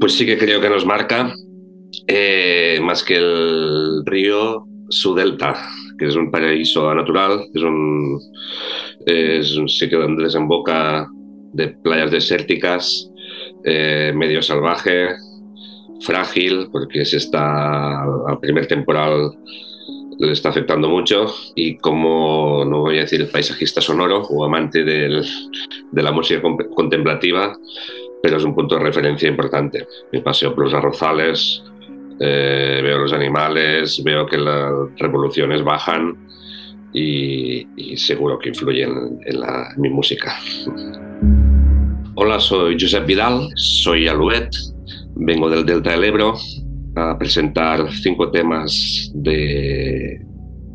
Pues sí que creo que nos marca eh, más que el río, su delta, que es un paraíso natural, es un, es un sitio donde desemboca de playas desérticas, eh, medio salvaje, frágil, porque se está al primer temporal le está afectando mucho y como, no voy a decir paisajista sonoro o amante del- de la música con- contemplativa, pero es un punto de referencia importante. Me paseo por los arrozales, eh, veo los animales, veo que las revoluciones bajan y, y seguro que influyen en, la- en mi música. Hola, soy Josep Vidal, soy Alouet, vengo del Delta del Ebro a presentar cinco temas de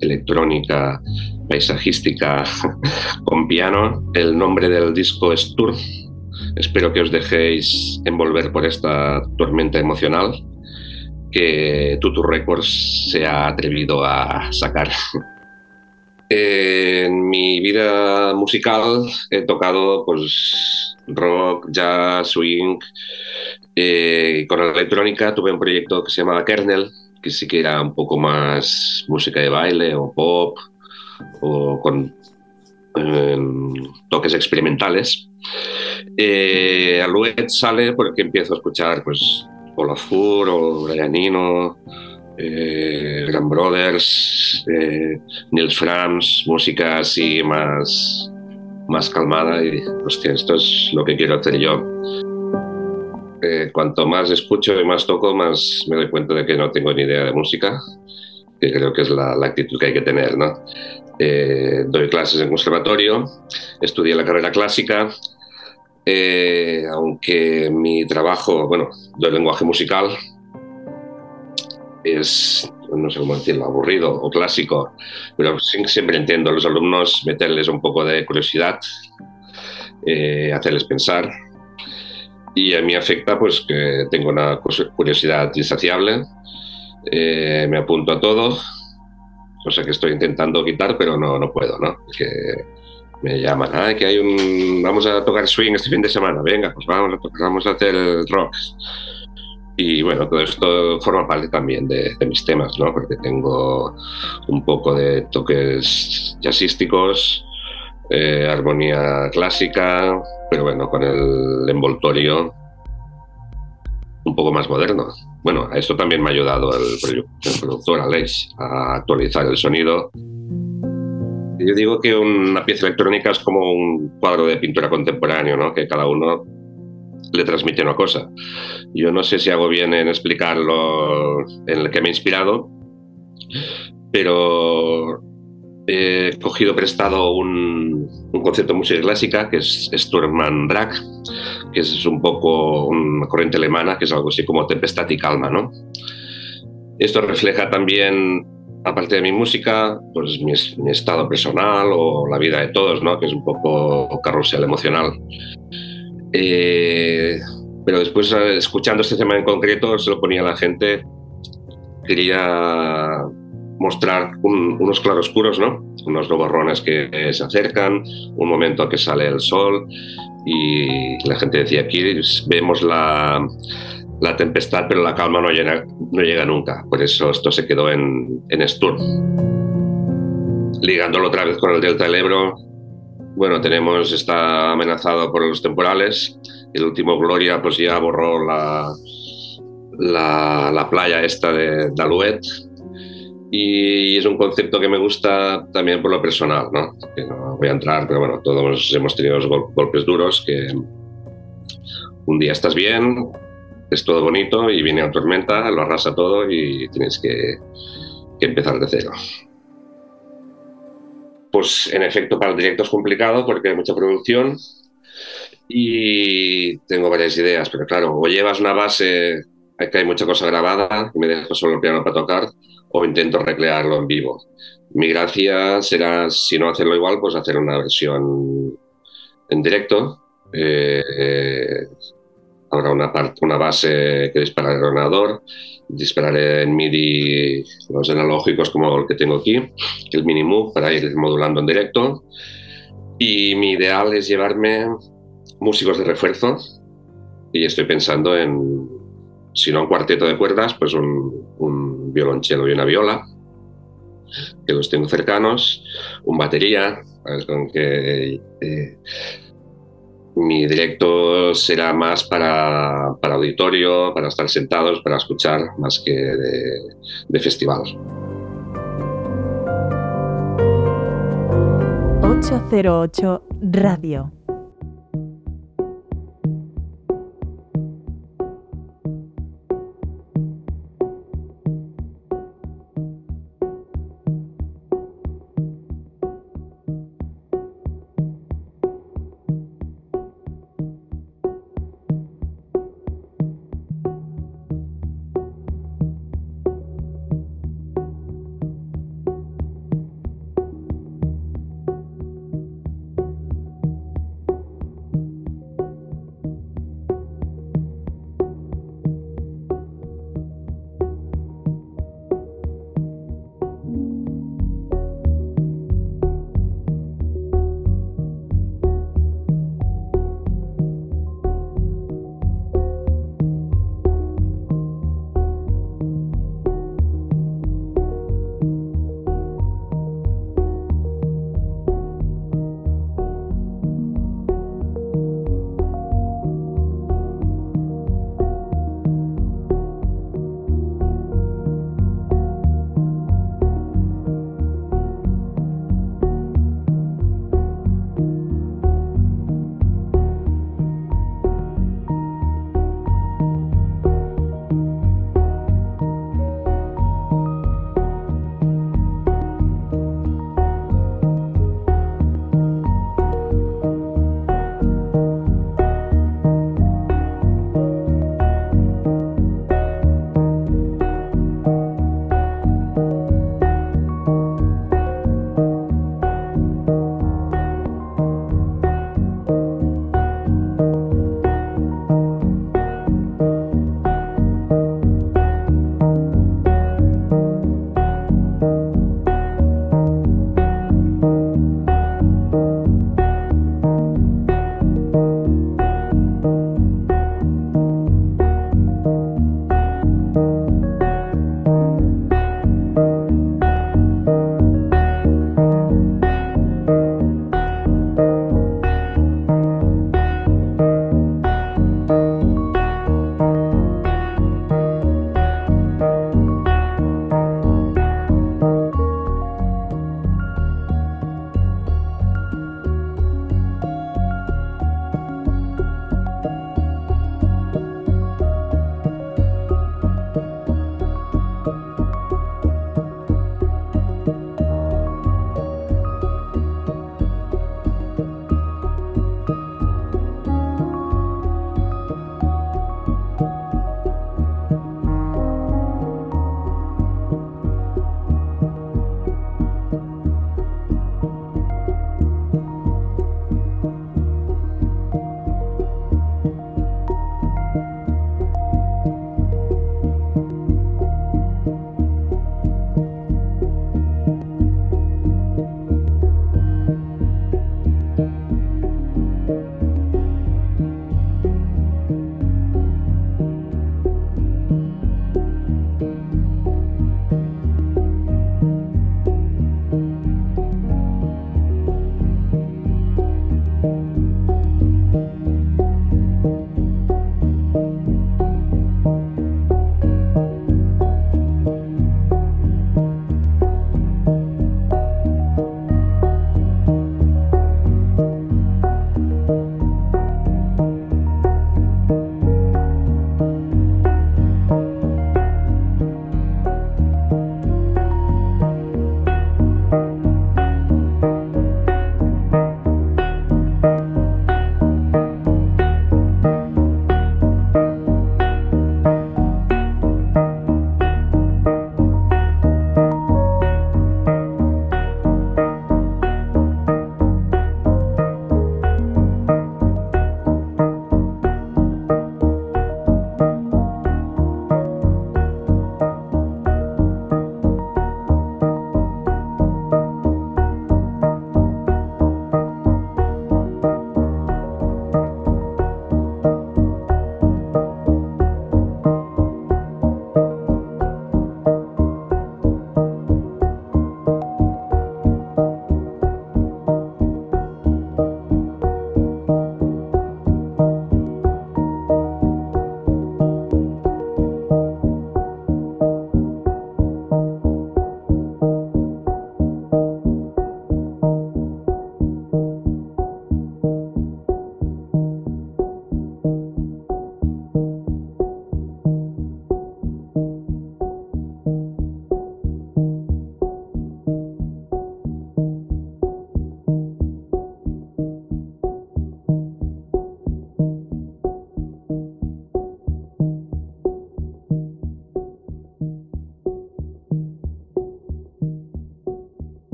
electrónica paisajística con piano. El nombre del disco es Tour. Espero que os dejéis envolver por esta tormenta emocional que Tutu Records se ha atrevido a sacar. Eh, en mi vida musical he tocado pues rock, jazz, swing. Eh, con la electrónica tuve un proyecto que se llamaba Kernel, que sí que era un poco más música de baile o pop o con eh, toques experimentales. Eh, sale porque empiezo a escuchar pues Olafur o Brian Eno, eh, Grand Brothers, eh, Nils Franz, música así más, más calmada y dije, hostia, esto es lo que quiero hacer yo. Eh, cuanto más escucho y más toco, más me doy cuenta de que no tengo ni idea de música, que creo que es la, la actitud que hay que tener, ¿no? Eh, doy clases en conservatorio, estudié la carrera clásica, eh, aunque mi trabajo, bueno, doy lenguaje musical, es, no sé cómo decirlo, aburrido o clásico, pero siempre entiendo a los alumnos meterles un poco de curiosidad, eh, hacerles pensar. Y a mí afecta pues que tengo una curiosidad insaciable, eh, me apunto a todo, cosa que estoy intentando quitar, pero no, no puedo, ¿no? Que me llaman, ah, que hay un, vamos a tocar swing este fin de semana, venga, pues vamos a, tocar, vamos a hacer el rock. Y bueno, todo esto forma parte también de, mis temas, ¿no? Porque tengo un poco de toques jazzísticos, eh, armonía clásica, pero bueno, con el envoltorio un poco más moderno. Bueno, a esto también me ha ayudado el, el productor Alex a actualizar el sonido. Yo digo que una pieza electrónica es como un cuadro de pintura contemporáneo, ¿no? que cada uno le transmite una cosa. Yo no sé si hago bien en explicarlo en el que me he inspirado, pero he cogido prestado un, un concepto de música clásica que es Sturm und Drang, que es un poco una corriente alemana, que es algo así como tempestad y calma, ¿no? Esto refleja también, aparte de mi música, pues mi, mi estado personal o la vida de todos, ¿no? Que es un poco carrusel emocional. Eh, pero después, eh, escuchando este tema en concreto, se lo ponía a la gente, quería mostrar un- unos claroscuros, ¿no? Unos nubarrones que se acercan, un momento que sale el sol y la gente decía, aquí vemos la, la tempestad, pero la calma no llega, no llega nunca. Por eso esto se quedó en, en Sturm. Ligándolo otra vez con el delta del Ebro, bueno, tenemos, está amenazado por los temporales. El último Gloria pues ya borró la, la, la playa esta de, Alouette. Y es un concepto que me gusta también por lo personal, ¿no? Que no voy a entrar, pero bueno, todos hemos tenido los gol- golpes duros que un día estás bien, es todo bonito y viene una tormenta, lo arrasa todo y tienes que, que empezar de cero. Pues en efecto para el directo es complicado porque hay mucha producción y tengo varias ideas, pero claro, o llevas una base que hay mucha cosa grabada y me dejo solo el piano para tocar, o intento recrearlo en vivo. Mi gracia será, si no hacerlo igual, pues hacer una versión en directo. Eh, eh, habrá una, parte, una base que dispararé el ordenador, dispararé en MIDI los analógicos como el que tengo aquí, el Minimove para ir modulando en directo. Y mi ideal es llevarme músicos de refuerzo y estoy pensando en, si no un cuarteto de cuerdas, pues un, un violonchelo y una viola, que los tengo cercanos, un batería, con que eh, mi directo será más para, para, auditorio, para estar sentados, para escuchar, más que de, de festival. 808 Radio.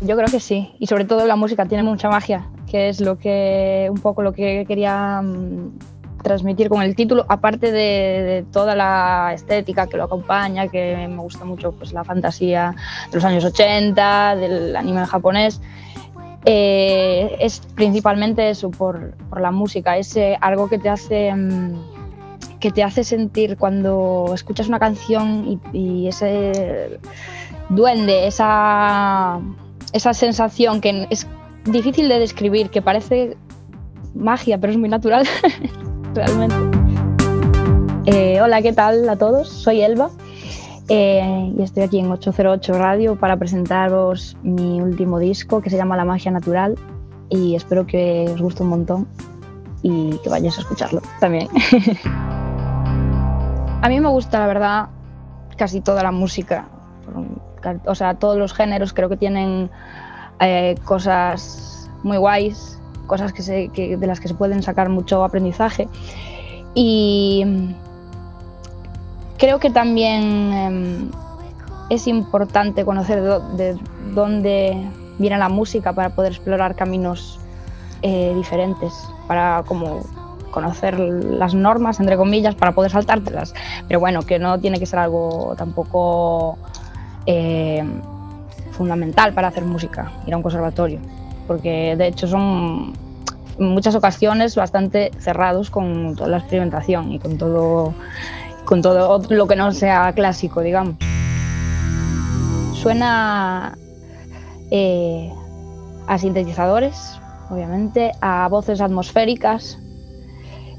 Yo creo que sí, y sobre todo la música tiene mucha magia, que es lo que un poco lo que quería mm, transmitir con el título, aparte de, de toda la estética que lo acompaña, que me gusta mucho pues la fantasía de los años 80, del anime japonés. eh, es principalmente eso por, por la música, es algo que te hace mm, que te hace sentir cuando escuchas una canción y, ese duende, esa, esa sensación que es difícil de describir, que parece magia, pero es muy natural, realmente. Eh, hola, ¿qué tal a todos? Soy Elba eh, y estoy aquí en 808 Radio para presentaros mi último disco que se llama La Magia Natural y espero que os guste un montón y que vayáis a escucharlo también. a mí me gusta, la verdad, casi toda la música. O sea, todos los géneros creo que tienen eh, cosas muy guays, cosas que de las que se pueden sacar mucho aprendizaje. Y creo que también em, es importante conocer de dónde viene la música para poder explorar caminos eh, diferentes, para como conocer las normas, entre comillas, para poder saltártelas. Pero bueno, que no tiene que ser algo tampoco eh, fundamental para hacer música, ir a un conservatorio, porque de hecho son en muchas ocasiones bastante cerrados con toda la experimentación y con todo, con todo lo que no sea clásico, digamos. Suena eh, a sintetizadores, obviamente, a voces atmosféricas.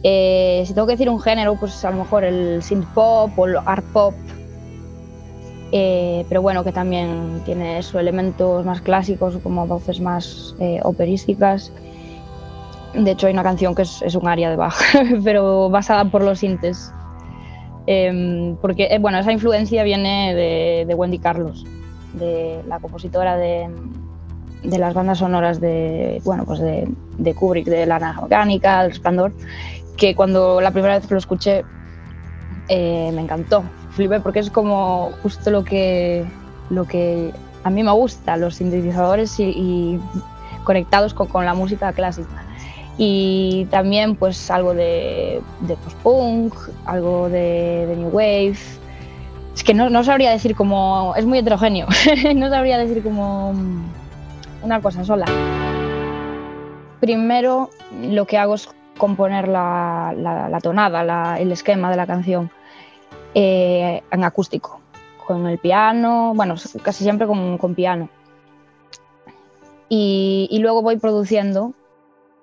Eh, si tengo que decir un género, pues a lo mejor el synth pop o el art pop, eh, pero bueno, que también tiene sus elementos más clásicos, como voces más eh, operísticas. De hecho, hay una canción que es, un aria de Bach, pero basada por los sintes. Em, porque, bueno, esa influencia viene de, de Wendy Carlos, de la compositora de, de las bandas sonoras de, bueno, pues de, de Kubrick, de La Naranja Mecánica, El Resplandor, que cuando la primera vez lo escuché eh, me encantó. Flipé porque es como justo lo que, lo que a mí me gusta, los sintetizadores y, conectados con, con la música clásica. Y también pues algo de, de post-punk, algo de, de new wave. Es que no, no sabría decir como... Es muy heterogéneo. no sabría decir como una cosa sola. Primero lo que hago es componer la, la- tonada, el esquema de la canción eh, en acústico, con el piano, bueno, casi siempre con, piano. Y, luego voy produciendo.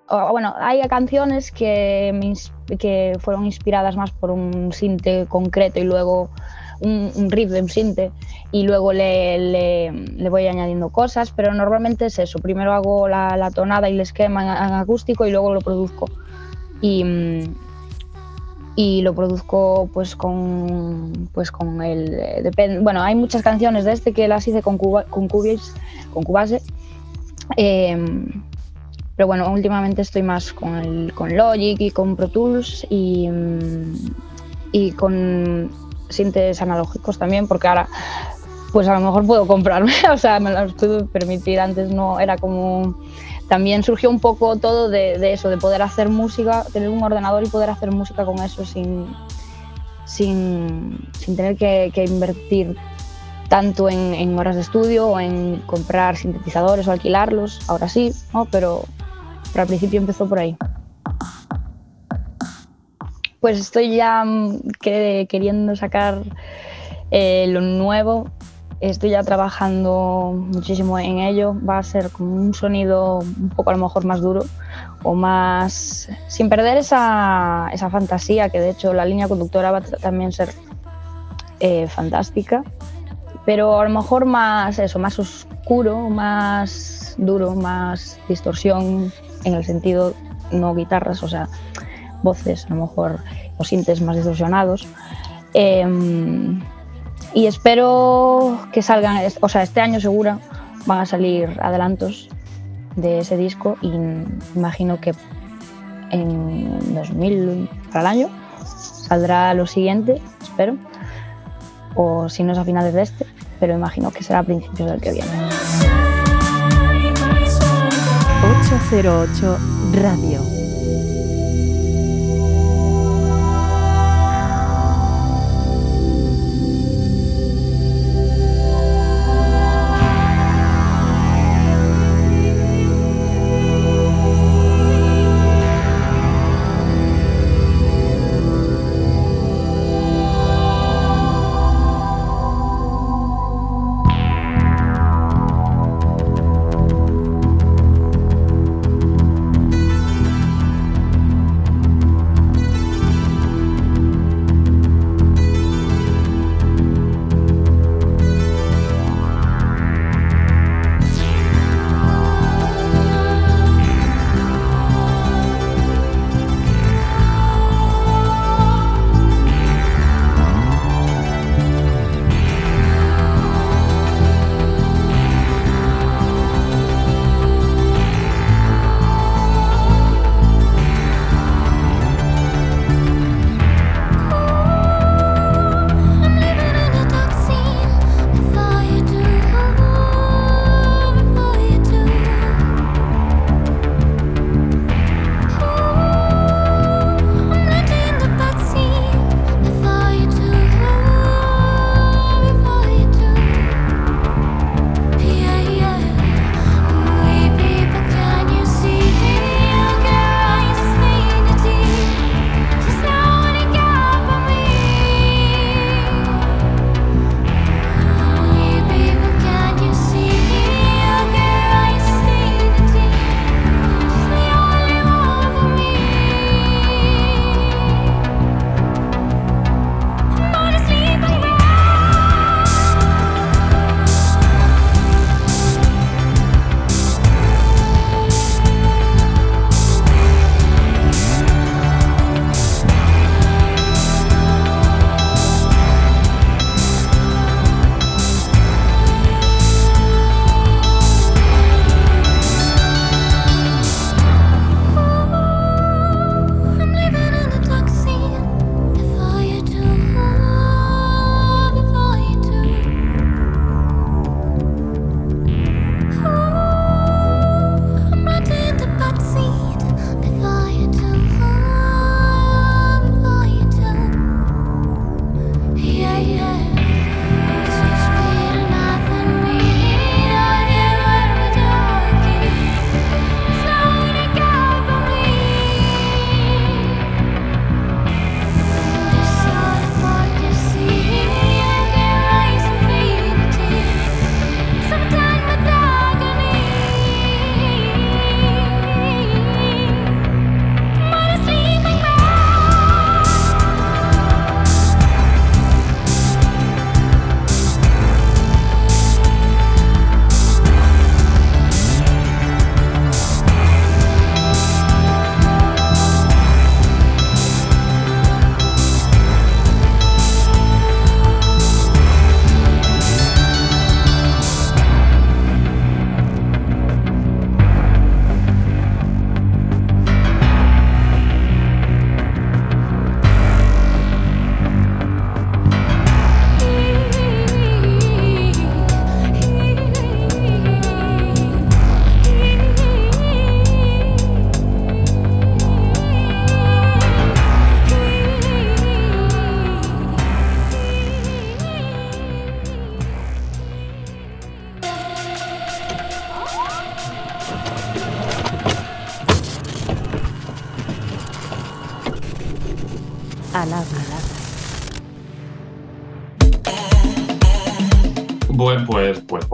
Bueno, hay canciones que, que fueron inspiradas más por un sinte concreto y luego un, un riff de un sinte y luego le, le- voy añadiendo cosas, pero normalmente es eso. Primero hago la, la tonada y el esquema en acústico y luego lo produzco. Y, y lo produzco pues con pues con el eh, depen- bueno hay muchas canciones de este que las hice con Cuba, con Cubase con Cubase em, pero bueno últimamente estoy más con el con Logic y con Pro Tools y y con sintes analógicos también porque ahora pues a lo mejor puedo comprarme o sea me los puedo permitir. Antes no era como también surgió un poco todo de, eso, de poder hacer música, tener un ordenador y poder hacer música con eso sin, sin, sin tener que, invertir tanto en, horas de estudio o en comprar sintetizadores o alquilarlos. Ahora sí, ¿no? pero, pero al principio empezó por ahí. Pues estoy ya mm, que- queriendo sacar eh, lo nuevo Estoy ya trabajando muchísimo en ello. Va a ser como un sonido un poco a lo mejor más duro o más... sin perder esa, esa fantasía, que de hecho la línea conductora va a ser eh, fantástica, pero a lo mejor más eso, más oscuro, más duro, más distorsión en el sentido no guitarras, o sea, voces a lo mejor o sintes más distorsionados. Em, y espero que salgan, o sea, este año seguro van a salir adelantos de ese disco y imagino que en 2000 para el año saldrá lo siguiente, espero. o si no es a finales de este, pero imagino que será a principios del que viene. 808 Radio.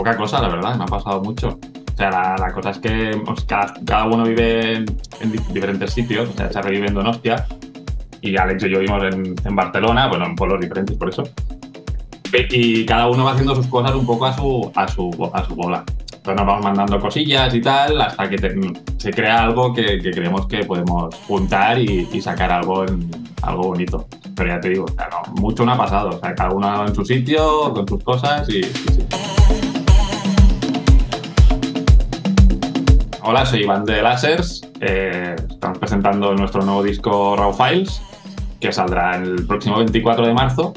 Poca cosa, la verdad, me ha pasado mucho. O sea, la, la cosa es que cada, cada uno vive en, en di- diferentes sitios. O sea, Charlie vive en Donostia y Alex y yo vivimos en, en Barcelona, bueno, en pueblos diferentes por eso. Y cada uno va haciendo sus cosas un poco a su, a su, a su bola. Entonces nos vamos mandando cosillas y tal hasta que te- se crea algo que, que creemos que podemos juntar y, y sacar algo, en, algo bonito. Pero ya te digo, o sea, no, mucho no ha pasado. O sea, cada uno en su sitio, con sus cosas y, y sí. Hola, soy Iván de Lasers. Eh, estamos presentando nuestro nuevo disco Raw Files, que saldrá el próximo 24 de marzo.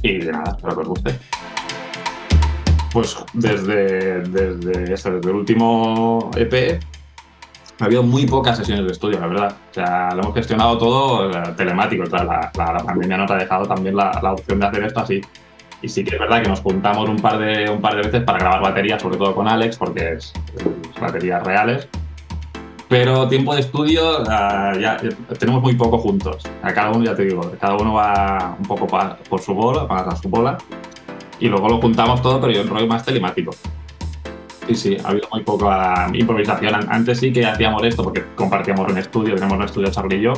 Y de nada, espero que os guste. Pues desde, desde, eso, desde el último EP ha habido muy pocas sesiones de estudio, la verdad. O sea, lo hemos gestionado todo eh, telemático. La, la, la pandemia nos ha dejado también la, la opción de hacer esto así. Y sí que es verdad que nos juntamos un par de, un par de veces para grabar baterías, sobre todo con Alex, porque es, es baterías reales. Pero tiempo de estudio uh, ya, tenemos muy poco juntos. A cada uno, ya te digo, cada uno va un poco por su bola, para su bola. Y luego lo juntamos todo, pero yo en rollo más telemático. Sí, sí, ha habido muy poca improvisación. Antes sí que hacíamos esto porque compartíamos un estudio, tenemos un estudio Charlie y yo,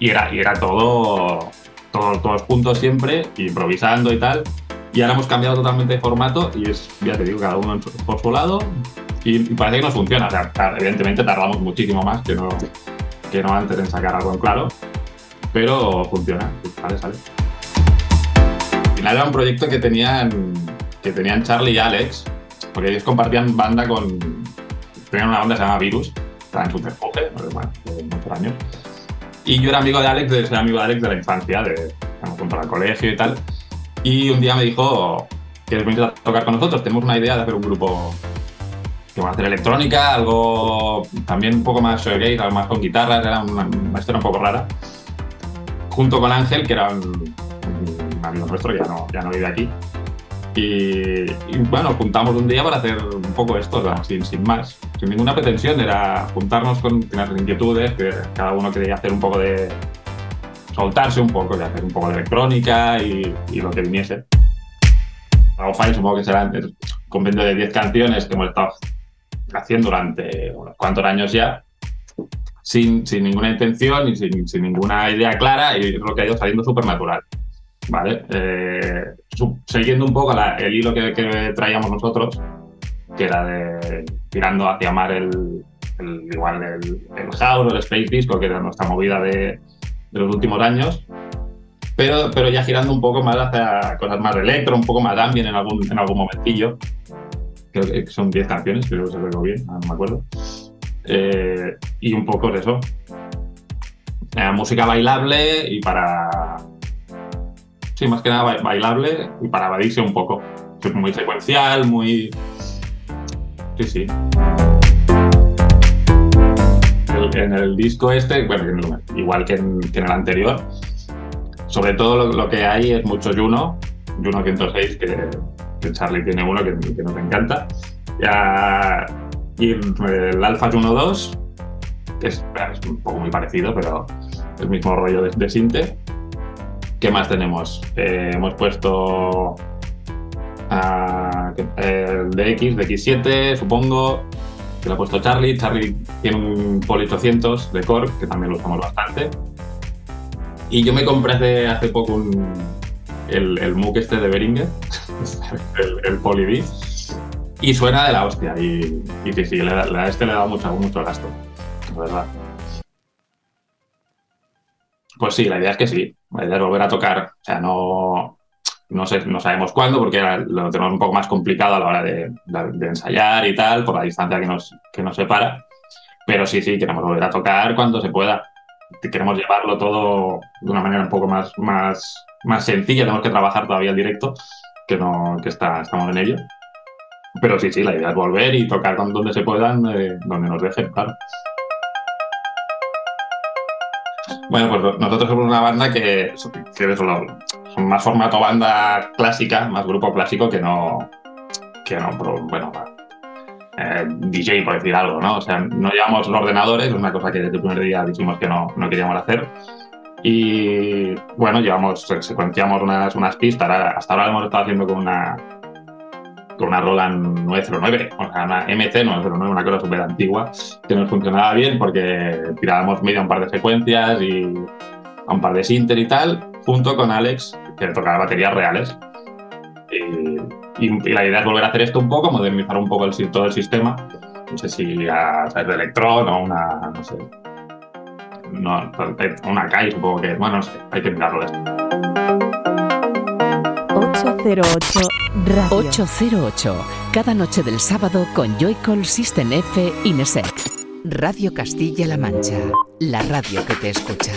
y era, y era todo, todo, todos juntos siempre, improvisando y tal. Y ahora hemos cambiado totalmente de formato y es, ya te digo, cada uno por su lado y, parece que nos funciona. O sea, evidentemente tardamos muchísimo más que no, que no antes en sacar algo en claro, pero funciona, sale, sale. Al final era un proyecto que tenían, que tenían Charlie y Alex, porque ellos compartían banda con. Tenían una banda que se llama Virus, estaba en su despoje, bueno, de muchos años. Y yo era amigo de Alex, de, ser amigo de Alex de la infancia, de junto al colegio y tal. Y un día me dijo, ¿quieres venir a tocar con nosotros? Tenemos una idea de hacer un grupo que va a hacer electrónica, algo también un poco más gay, algo más con guitarras, era una, historia un poco rara. Junto con Ángel, que era un, un amigo nuestro, ya no, ya no vive aquí. Y, y, bueno, juntamos un día para hacer un poco esto, sin, sin más, sin ninguna pretensión, era juntarnos con tener inquietudes, que cada uno quería hacer un poco de. soltarse un poco, de hacer un poco de electrónica y, y lo que viniese. Fire supongo que será un compendio de 10 canciones que hemos estado haciendo durante unos cuantos años ya, sin, sin ninguna intención y sin, sin, ninguna idea clara, y es lo que ha ido saliendo súper natural. ¿Vale? Eh, siguiendo un poco el hilo que, traíamos nosotros, que era de tirando hacia mar el, igual el, house o el space disco, que era nuestra movida de, los últimos años, pero, pero ya girando un poco más hacia cosas más electro, un poco más ambient en algún, en algún momentillo. Creo que son 10 canciones, creo que se lo bien, no me acuerdo. Eh, y un poco de eso. Eh, música bailable y para. Sí, más que nada bailable y para evadirse un poco. Muy secuencial, muy. Sí, sí. En el disco este, bueno, igual que en, el anterior, sobre todo lo, que hay es mucho Juno, Juno 106, que, Charlie tiene uno que, que, nos encanta. Ya, y el Alpha Juno 2, que es, es, un poco muy parecido, pero el mismo rollo de, de Sinte. ¿Qué más tenemos? Eh, hemos puesto el DX, DX7, supongo, que lo ha puesto Charlie. Charlie tiene un Poly 800 de Core, que también lo usamos bastante. Y yo me compré hace, poco el, el MOOC este de Behringer, el, el y suena de la hostia. Y, sí, sí, a este le dado mucho, mucho gasto, la verdad. Pues sí, la idea es que sí. Es volver a tocar. O sea, no, no, sé, no sabemos cuándo, porque lo tenemos un poco más complicado a la hora de, de, de ensayar y tal, por la distancia que nos, que nos separa. Pero sí, sí, queremos volver a tocar cuando se pueda queremos llevarlo todo de una manera un poco más, más, más sencilla, tenemos que trabajar todavía el directo, que, no, que está, estamos en ello. Pero sí, sí, la idea es volver y tocar donde se puedan, eh, donde nos dejen, claro. Bueno, pues nosotros somos una banda que, que son más formato banda clásica, más grupo clásico que no, que no, bueno, eh, DJ, por decir algo, ¿no? O sea, no llevamos los ordenadores, es una cosa que desde el primer día dijimos que no, no queríamos hacer. Y bueno, llevamos, secuenciamos unas, unas pistas, hasta ahora lo hemos estado haciendo con una, con una Roland 909, o sea, una MC 909, una cosa súper antigua, que nos funcionaba bien porque tirábamos medio a un par de secuencias y a un par de sinter y tal, junto con Alex, que tocaba baterías reales. Y, y, y, la idea es volver a hacer esto un poco, modernizar un poco el, todo el sistema. No sé si a través de Electron o una, no sé, no, una calle supongo que, bueno, no sé, hay que mirarlo esto. 808 Radio. 808, cada noche del sábado con Joycall System F Inesec. Radio Castilla-La Mancha, la radio que te escucha.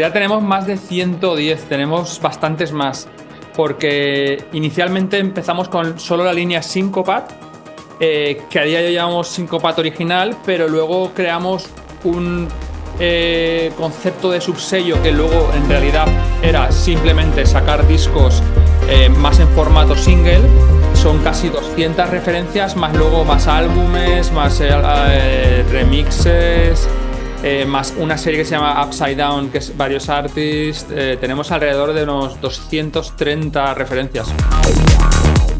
Realidad tenemos más de 110, tenemos bastantes más, porque inicialmente empezamos con solo la línea Syncopat, eh, que a día de hoy llamamos Syncopat original, pero luego creamos un eh, concepto de subsello que luego en realidad era simplemente sacar discos eh, más en formato single. Son casi 200 referencias, más luego más álbumes, más eh, remixes, eh, más una serie que se llama Upside Down, que es varios artists. Eh, tenemos alrededor de unos 230 referencias.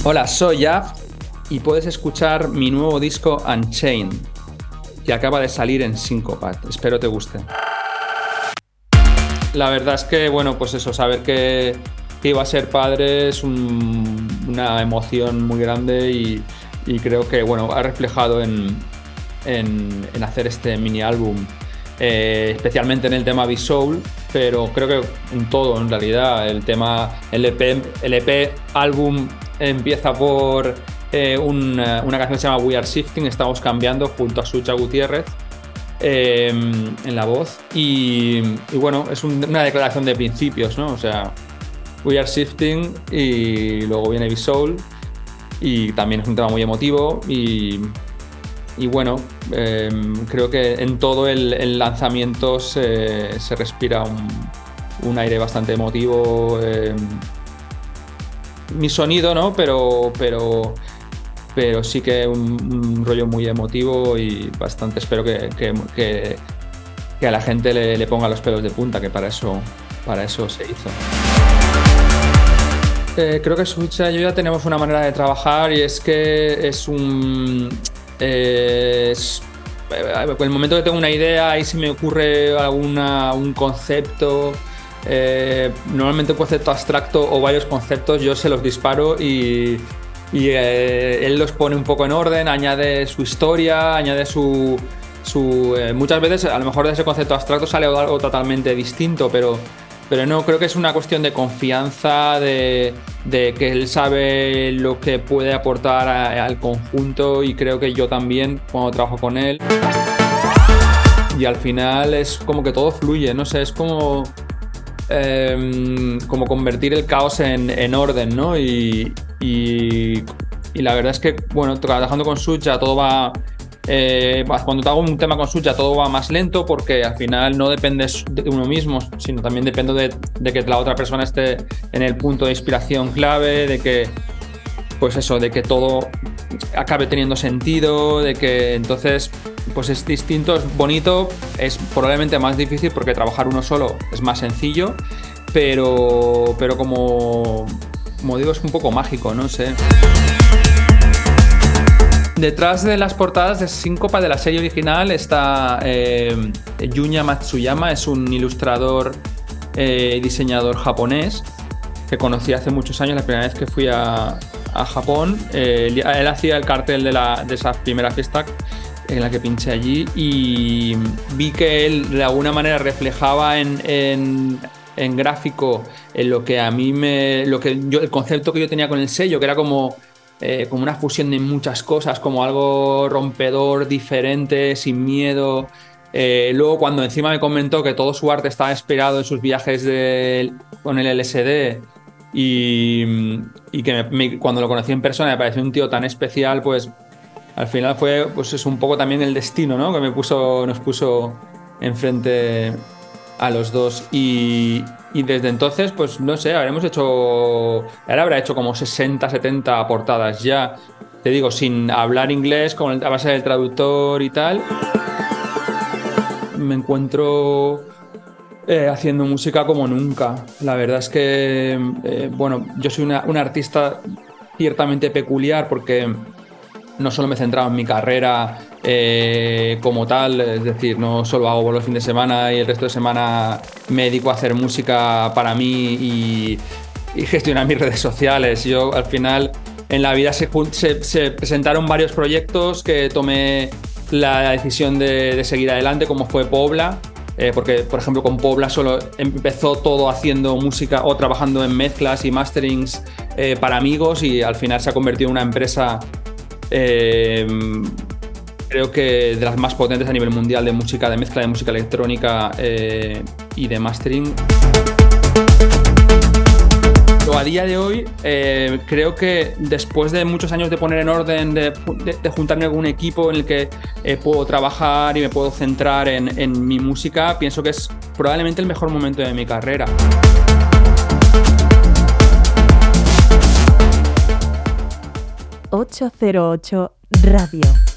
Hola, soy Yaf y puedes escuchar mi nuevo disco Unchained, que acaba de salir en Syncopat. Espero te guste. La verdad es que, bueno, pues eso, saber que, iba a ser padre es un- una emoción muy grande y, creo que, bueno, ha reflejado en- en hacer este mini álbum, eh, especialmente en el tema Be Soul, pero creo que en todo, en realidad, el tema, el EP álbum empieza por eh, una, una canción que se llama We Are Shifting, estamos cambiando junto a Sucha Gutiérrez eh, en la voz. Y, bueno, es un- una declaración de principios, ¿no? O sea, We Are Shifting y luego viene Be Soul y también es un tema muy emotivo y bueno, eh, creo que en todo el, lanzamiento se, respira un, aire bastante emotivo. eh, mi sonido, ¿no? Pero, pero, pero sí que un, rollo muy emotivo y bastante espero que, que- que- a la gente le, ponga los pelos de punta, que para eso, para eso se hizo. Eh, creo que y yo ya tenemos una manera de trabajar y es que es un. Eh, en el momento que tengo una idea, ahí se me ocurre alguna, un concepto. eh, normalmente un concepto abstracto o varios conceptos, yo se los disparo y, eh, él los pone un poco en orden, añade su historia, añade su. su eh, muchas veces, a lo mejor de ese concepto abstracto sale algo totalmente distinto, pero pero no, creo que es una cuestión de confianza, de, de que él sabe lo que puede aportar al conjunto y creo que yo también cuando trabajo con él. Y al final es como que todo fluye, no sé, es como, em, como convertir el caos en, en orden, ¿no? Y, y- y la verdad es que, bueno, trabajando con Sucha todo va eh, cuando te hago un tema con Sucha todo va más lento porque al final no dependes de uno mismo, sino también dependo de, de que la otra persona esté en el punto de inspiración clave, de que, pues eso, de que todo acabe teniendo sentido, de que entonces, pues es distinto, es bonito, es probablemente más difícil porque trabajar uno solo es más sencillo, pero, pero como, como digo, es un poco mágico, no sé. Detrás de las portadas de Síncopa de la serie original está eh, Matsuyama, es un ilustrador eh, y diseñador japonés que conocí hace muchos años, la primera vez que fui a, a Japón. Eh, él, él hacía el cartel de, la, de esa primera fiesta en la que pinché allí y vi que él de alguna manera reflejaba en, en, en gráfico en lo que a mí me. Lo que yo, el concepto que yo tenía con el sello, que era como eh, como una fusión de muchas cosas, como algo rompedor, diferente, sin miedo. Eh, luego cuando encima me comentó que todo su arte estaba inspirado en sus viajes con el LSD y, que cuando lo conocí en persona me pareció un tío tan especial, pues al final fue pues es un poco también el destino, ¿no? Que me puso, nos puso enfrente a los dos y, y desde entonces, pues no sé, habremos hecho, él habrá hecho como 60, 70 portadas ya, te digo, sin hablar inglés, con a base del traductor y tal. Me encuentro eh, haciendo música como nunca. La verdad es que, eh, bueno, yo soy una, una artista ciertamente peculiar porque no solo me he centrado en mi carrera eh, como tal, es decir, no solo hago bolos fin de semana y el resto de semana me dedico a hacer música para mí y, gestionar mis redes sociales. Yo al final en la vida se, presentaron varios proyectos que tomé la decisión de, de seguir adelante, como fue Pobla, eh, porque por ejemplo con Pobla solo empezó todo haciendo música o trabajando en mezclas y masterings eh, para amigos y al final se ha convertido en una empresa eh, creo que de las más potentes a nivel mundial de música, de mezcla de música electrónica eh, y de mastering. Pero a día de hoy, eh, creo que después de muchos años de poner en orden, de, juntarme con un equipo en el que eh, puedo trabajar y me puedo centrar en, en mi música, pienso que es probablemente el mejor momento de mi carrera. ...808 Radio.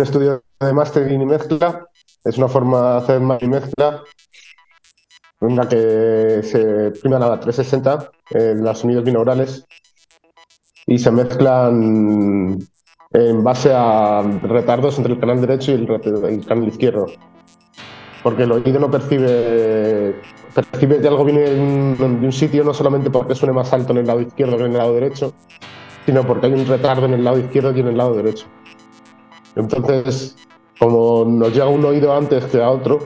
Un estudio de mastering y mezcla. Es una forma de hacer más y mezcla en la que se prima la 360 en los sonidos binaurales y se mezclan en base a retardos entre el canal derecho y el, canal izquierdo. Porque el oído no percibe, percibe que algo viene de un sitio no solamente porque suene más alto en el lado izquierdo que en el lado derecho, sino porque hay un retardo en el lado izquierdo y en el lado derecho. Entonces, como nos llega un oído antes que a otro,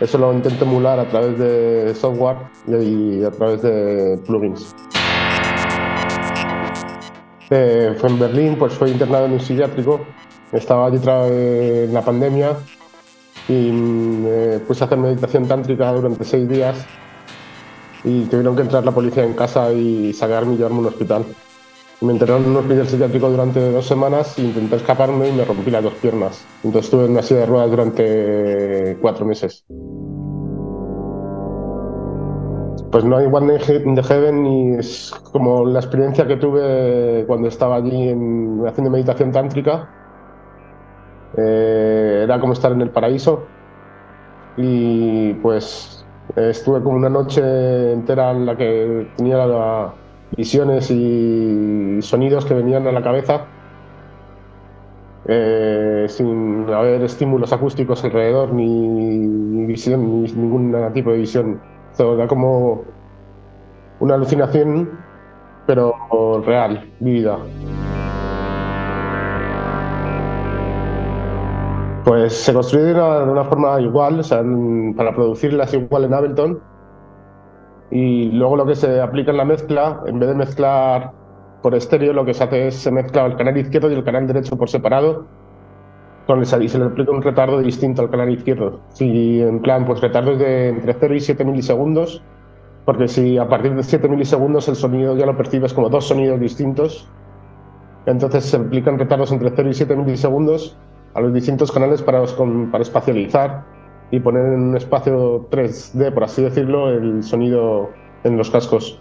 eso lo intento emular a través de software y a través de plugins. Eh, fue en Berlín, pues fue internado en un psiquiátrico. Estaba allí en la pandemia y me puse a hacer meditación tántrica durante seis días y tuvieron que entrar la policía en casa y sacarme y llevarme a un hospital. Me internaron en un hospital psiquiátrico durante dos semanas, e intenté escaparme y me rompí las dos piernas. Entonces estuve en una silla de ruedas durante cuatro meses. Pues no hay One in the Heaven y es como la experiencia que tuve cuando estaba allí en, haciendo meditación tántrica. Eh, era como estar en el paraíso y pues estuve como una noche entera en la que tenía la- visiones y sonidos que venían a la cabeza eh, sin haber estímulos acústicos alrededor ni, visión ni ningún tipo de visión. Todo era como una alucinación, pero real, vívida. Pues se construye de una, de una forma igual, o sea, para producirlas igual en Ableton. Y luego lo que se aplica en la mezcla, en vez de mezclar por estéreo, lo que se hace es se mezcla el canal izquierdo y el canal derecho por separado. Con y se le aplica un retardo distinto al canal izquierdo. Si en plan, pues retardos de entre 0 y 7 milisegundos, porque si a partir de 7 milisegundos el sonido ya lo percibes como dos sonidos distintos, entonces se aplican retardos entre 0 y 7 milisegundos a los distintos canales para, para espacializar y poner en un espacio 3D, por así decirlo, el sonido en los cascos.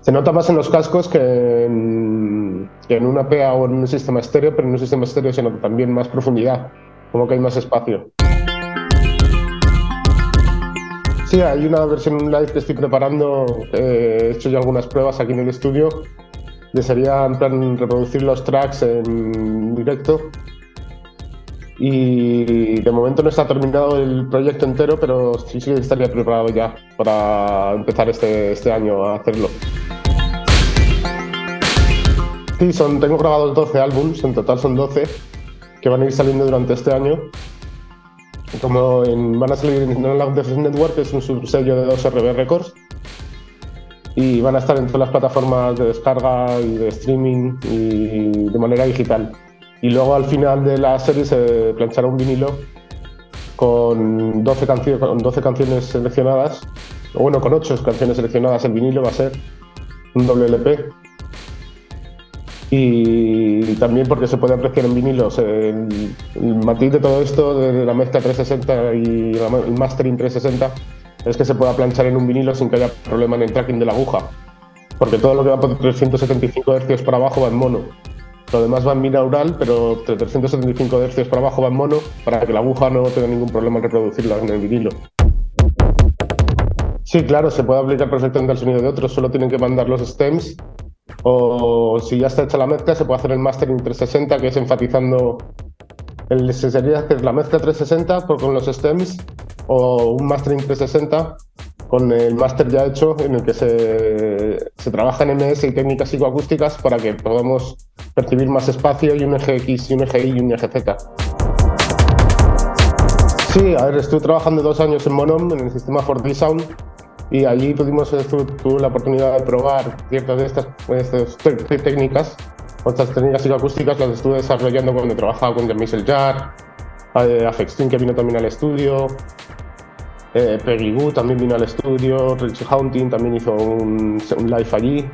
Se nota más en los cascos que en, que en una PA o en un sistema estéreo, pero en un sistema estéreo se nota también más profundidad, como que hay más espacio. Sí, hay una versión live que estoy preparando, eh, he hecho ya algunas pruebas aquí en el estudio, de sería en plan reproducir los tracks en directo y de momento no está terminado el proyecto entero, pero sí, sí estaría preparado ya para empezar este, este año a hacerlo. Sí, son, tengo grabados 12 álbums, en total son 12, que van a ir saliendo durante este año. Como van a salir en Analog Defense Network, que es un subsello de 2RB Records, y van a estar en todas las plataformas de descarga y de streaming y de manera digital. Y luego al final de la serie se planchará un vinilo con 12, cancio- con 12 canciones seleccionadas, bueno, con 8 canciones seleccionadas el vinilo va a ser un doble LP. Y también porque se puede apreciar en vinilos el, matiz de todo esto, de la mezcla 360 y el mastering 360, es que se pueda planchar en un vinilo sin que haya problema en el tracking de la aguja. Porque todo lo que va por 375 Hz para abajo va en mono. Lo demás va en binaural, pero de 375 Hz para abajo va en mono, para que la aguja no tenga ningún problema en reproducirla en el vinilo. Sí, claro, se puede aplicar perfectamente al sonido de otros, solo tienen que mandar los stems. O si ya está hecha la mezcla, se puede hacer el mastering 360, que es enfatizando. El, se sería hacer la mezcla 360 por- con los stems, o un mastering 360 con el máster ya hecho, en el que se, se trabaja en MS y técnicas psicoacústicas para que podamos percibir más espacio y un eje X y un eje Y y un eje Z. Sí, a ver, estuve trabajando dos años en Monom, en el sistema 4D Sound, y allí pudimos, tu- tuve la oportunidad de probar ciertas de estas, estas te- te- técnicas, otras técnicas psicoacústicas las estuve desarrollando cuando trabajaba con Jean-Michel Jarre, eh, Afex Twin, que vino también al estudio, eh, Peggy Goo también vino al estudio, Richie Haunting también hizo un, live allí.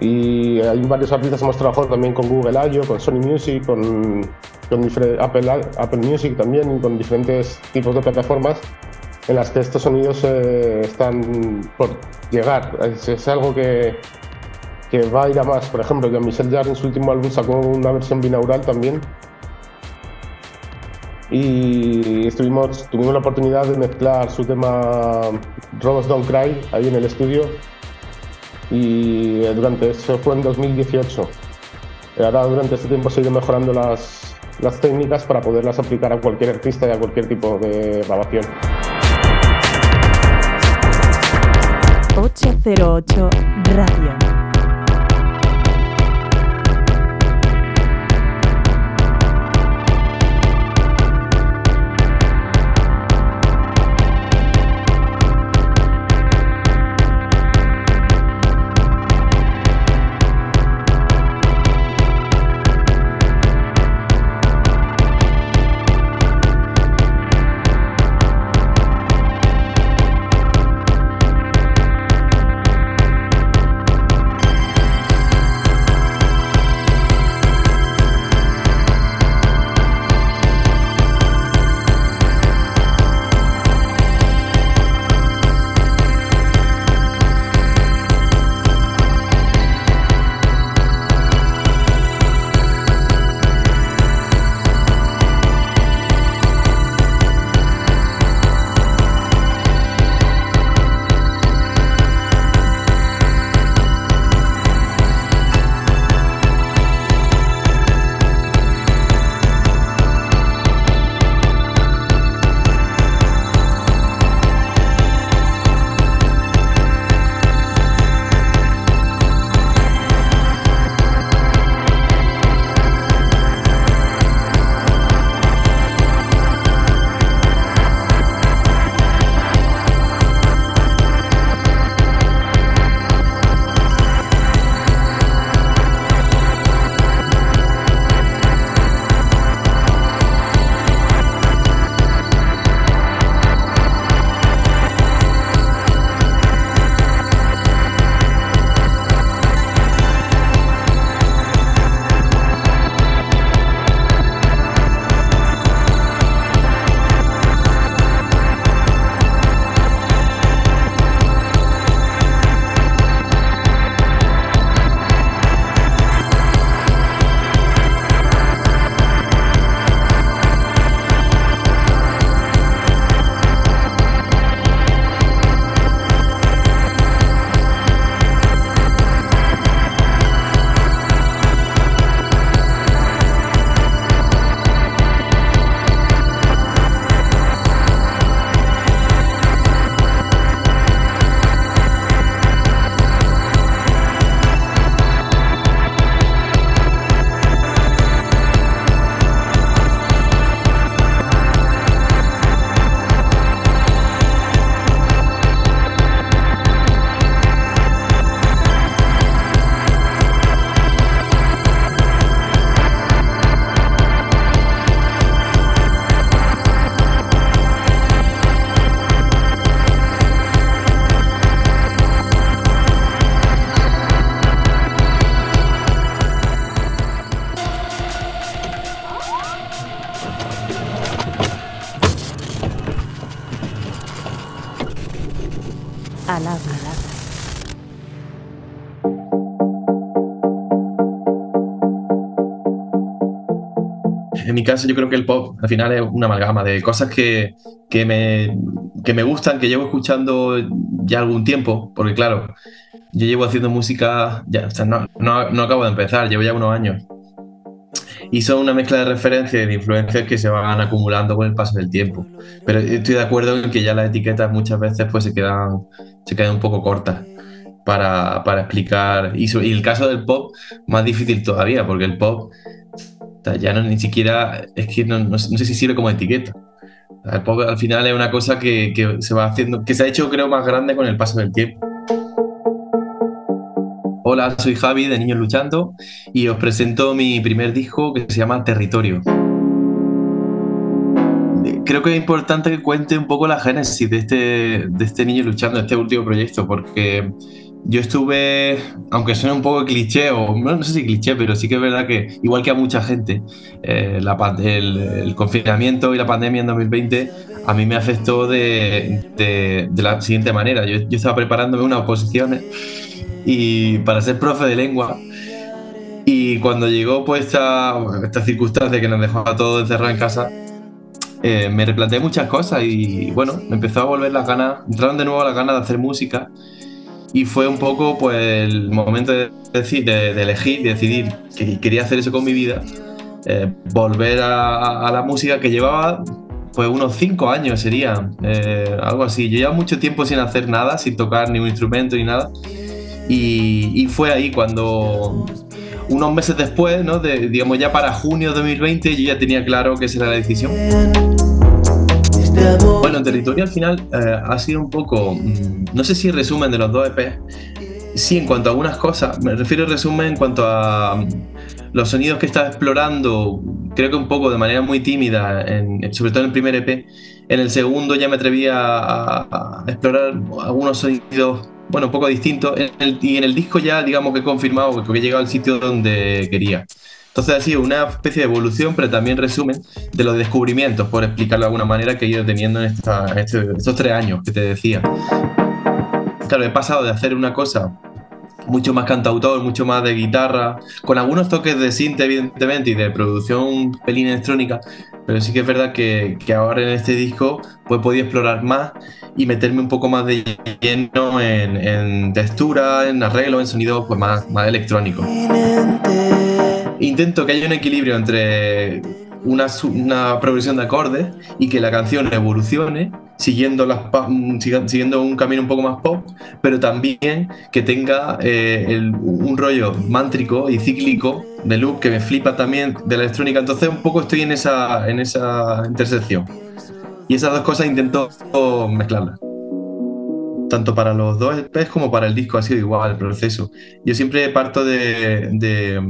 Y hay varios artistas hemos trabajado también con Google I.O., con Sony Music, con, Apple, Apple Music también, con diferentes tipos de plataformas en las que estos sonidos eh, están por llegar. Es, algo que, que va a ir a más. Por ejemplo, Jean-Michel Jarre en su último álbum sacó una versión binaural también. Y estuvimos, tuvimos la oportunidad de mezclar su tema Robots Don't Cry ahí en el estudio. Y eh, durante eso fue en 2018. Y ahora durante este tiempo se ido mejorando las, las técnicas para poderlas aplicar a cualquier artista y a cualquier tipo de grabación. 808 Radio. Caso yo creo que el pop al final es una amalgama de cosas que, que, me, que me gustan, que llevo escuchando ya algún tiempo, porque claro, yo llevo haciendo música, ya, o sea, no, no, no acabo de empezar, llevo ya unos años. Y son una mezcla de referencias y de influencias que se van acumulando con el paso del tiempo. Pero estoy de acuerdo en que ya las etiquetas muchas veces pues se quedan, se quedan un poco cortas para, para explicar. Y, y el caso del pop, más difícil todavía, porque el pop ya no ni siquiera, es que no, no sé si sirve como etiqueta. Al final es una cosa que, que se va haciendo, que se ha hecho creo más grande con el paso del tiempo. Hola, soy Javi de Niños Luchando y os presento mi primer disco que se llama Territorio. Creo que es importante que cuente un poco la génesis de este, de este Niño Luchando, este último proyecto, porque yo estuve, aunque suene un poco cliché, o no, sé si cliché, pero sí que es verdad que, igual que a mucha gente, eh, la el, confinamiento y la pandemia en 2020 a mí me afectó de, la siguiente manera. Yo, estaba preparándome unas oposiciones y para ser profe de lengua. Y cuando llegó pues esta, esta circunstancia que nos dejó a todos encerrados en casa, eh, me replanteé muchas cosas y bueno, me empezó a volver las ganas, entraron de nuevo las ganas de hacer música y fue un poco pues el momento de, deci- de, de elegir, de decidir que quería hacer eso con mi vida, eh, volver a, a la música que llevaba pues unos cinco años sería, eh, algo así. Yo llevaba mucho tiempo sin hacer nada, sin tocar ni un instrumento ni nada. Y, y fue ahí cuando, unos meses después, ¿no? de, digamos ya para junio de 2020, yo ya tenía claro que esa era la decisión. Bueno, en territorio al final eh, ha sido un poco, mm, no sé si resumen de los dos EP, sí en cuanto a algunas cosas, me refiero a resumen en cuanto a mm, los sonidos que estaba explorando, creo que un poco de manera muy tímida, en- sobre todo en el primer EP. En el segundo ya me atreví a- a explorar algunos sonidos, bueno, un poco distintos. En el- y en el disco ya, digamos que he confirmado que he llegado al sitio donde quería. Entonces sido una especie de evolución, pero también resumen de los descubrimientos, por explicarlo de alguna manera, que he ido teniendo en esta- este- estos tres años que te decía. Claro, he pasado de hacer una cosa mucho más cantautor, mucho más de guitarra, con algunos toques de synth, evidentemente, y de producción pelín electrónica, pero sí que es verdad que, que ahora en este disco pues he podido explorar más y meterme un poco más de lleno en, en textura, en arreglo, en sonido pues más, más electrónico. Intento que haya un equilibrio entre una, una progresión de acordes y que la canción evolucione siguiendo, mm, siguiendo un camino un poco más pop, pero también que tenga eh, el- un rollo mántrico y cíclico de loop que me flipa también de la electrónica. Entonces un poco estoy en esa, en esa intersección. Y esas dos cosas intento mezclarlas. Tanto para los dos EPs como para el disco ha sido igual el proceso. Yo siempre parto de, de-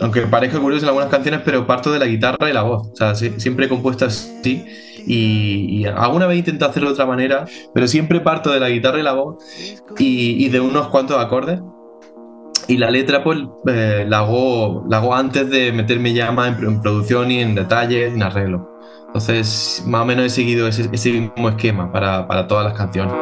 aunque parezca curioso en algunas canciones, pero parto de la guitarra y la voz. O sea, si- siempre he compuesto así. Y, y alguna vez intento hacerlo de otra manera, pero siempre parto de la guitarra y la voz y, y de unos cuantos acordes. Y la letra, pues, eh, la, hago, la hago antes de meterme ya más en, en producción y en detalles, en arreglo. Entonces, más o menos he seguido ese, ese mismo esquema para, para todas las canciones.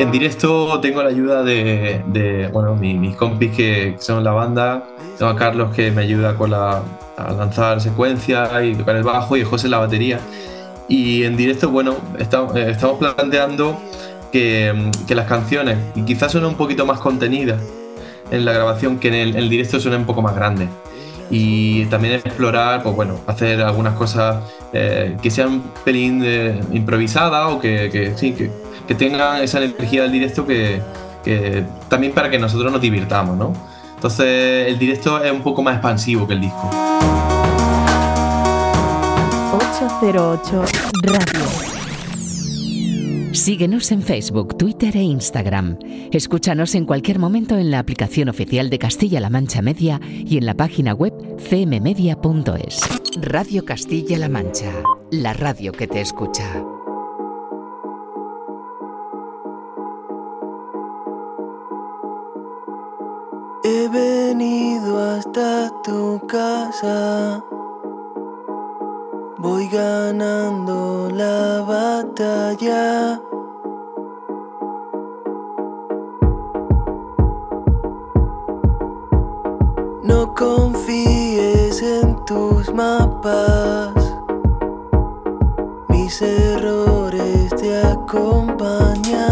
En directo tengo la ayuda de, de, bueno, mi- mis compis que, son la banda. Tengo a Carlos que me ayuda con la, a lanzar secuencias y tocar el bajo y José la batería. Y en directo, bueno, estamos, eh, estamos planteando que, las canciones, y quizás suenen un poquito más contenidas en la grabación, que en el, directo suenen un poco más grandes. Y también explorar, pues bueno, hacer algunas cosas eh, que sean pelín de- improvisadas o que, que sí, que, que tengan esa energía del directo que, que también para que nosotros nos divirtamos, ¿no? Entonces el directo es un poco más expansivo que el disco. 808 Radio. Síguenos en Facebook, Twitter e Instagram. Escúchanos en cualquier momento en la aplicación oficial de Castilla-La Mancha Media y en la página web cmmedia.es. Radio Castilla-La Mancha, la radio que te escucha. Venido hasta tu casa. Voy ganando la batalla. No confíes en tus mapas. Mis errores te acompañan.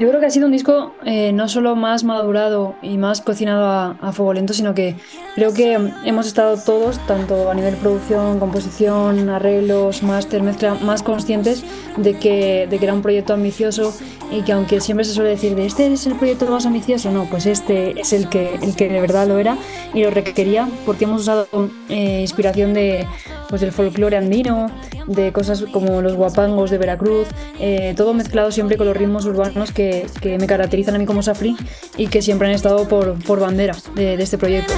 Yo creo que ha sido un disco eh, no solo más madurado y más cocinado a, a fuego lento, sino que creo que hemos estado todos, tanto a nivel producción, composición, arreglos, máster, mezcla, más conscientes de que, de que era un proyecto ambicioso y que aunque siempre se suele decir de este es el proyecto más ambicioso, no, pues este es el que, el que de verdad lo era y lo requería porque hemos usado eh, inspiración de, pues del folclore andino, de cosas como los guapangos de Veracruz, eh, todo mezclado siempre con los ritmos urbanos que, que me caracterizan a mí como Safri y que siempre han estado por, por bandera de, este proyecto.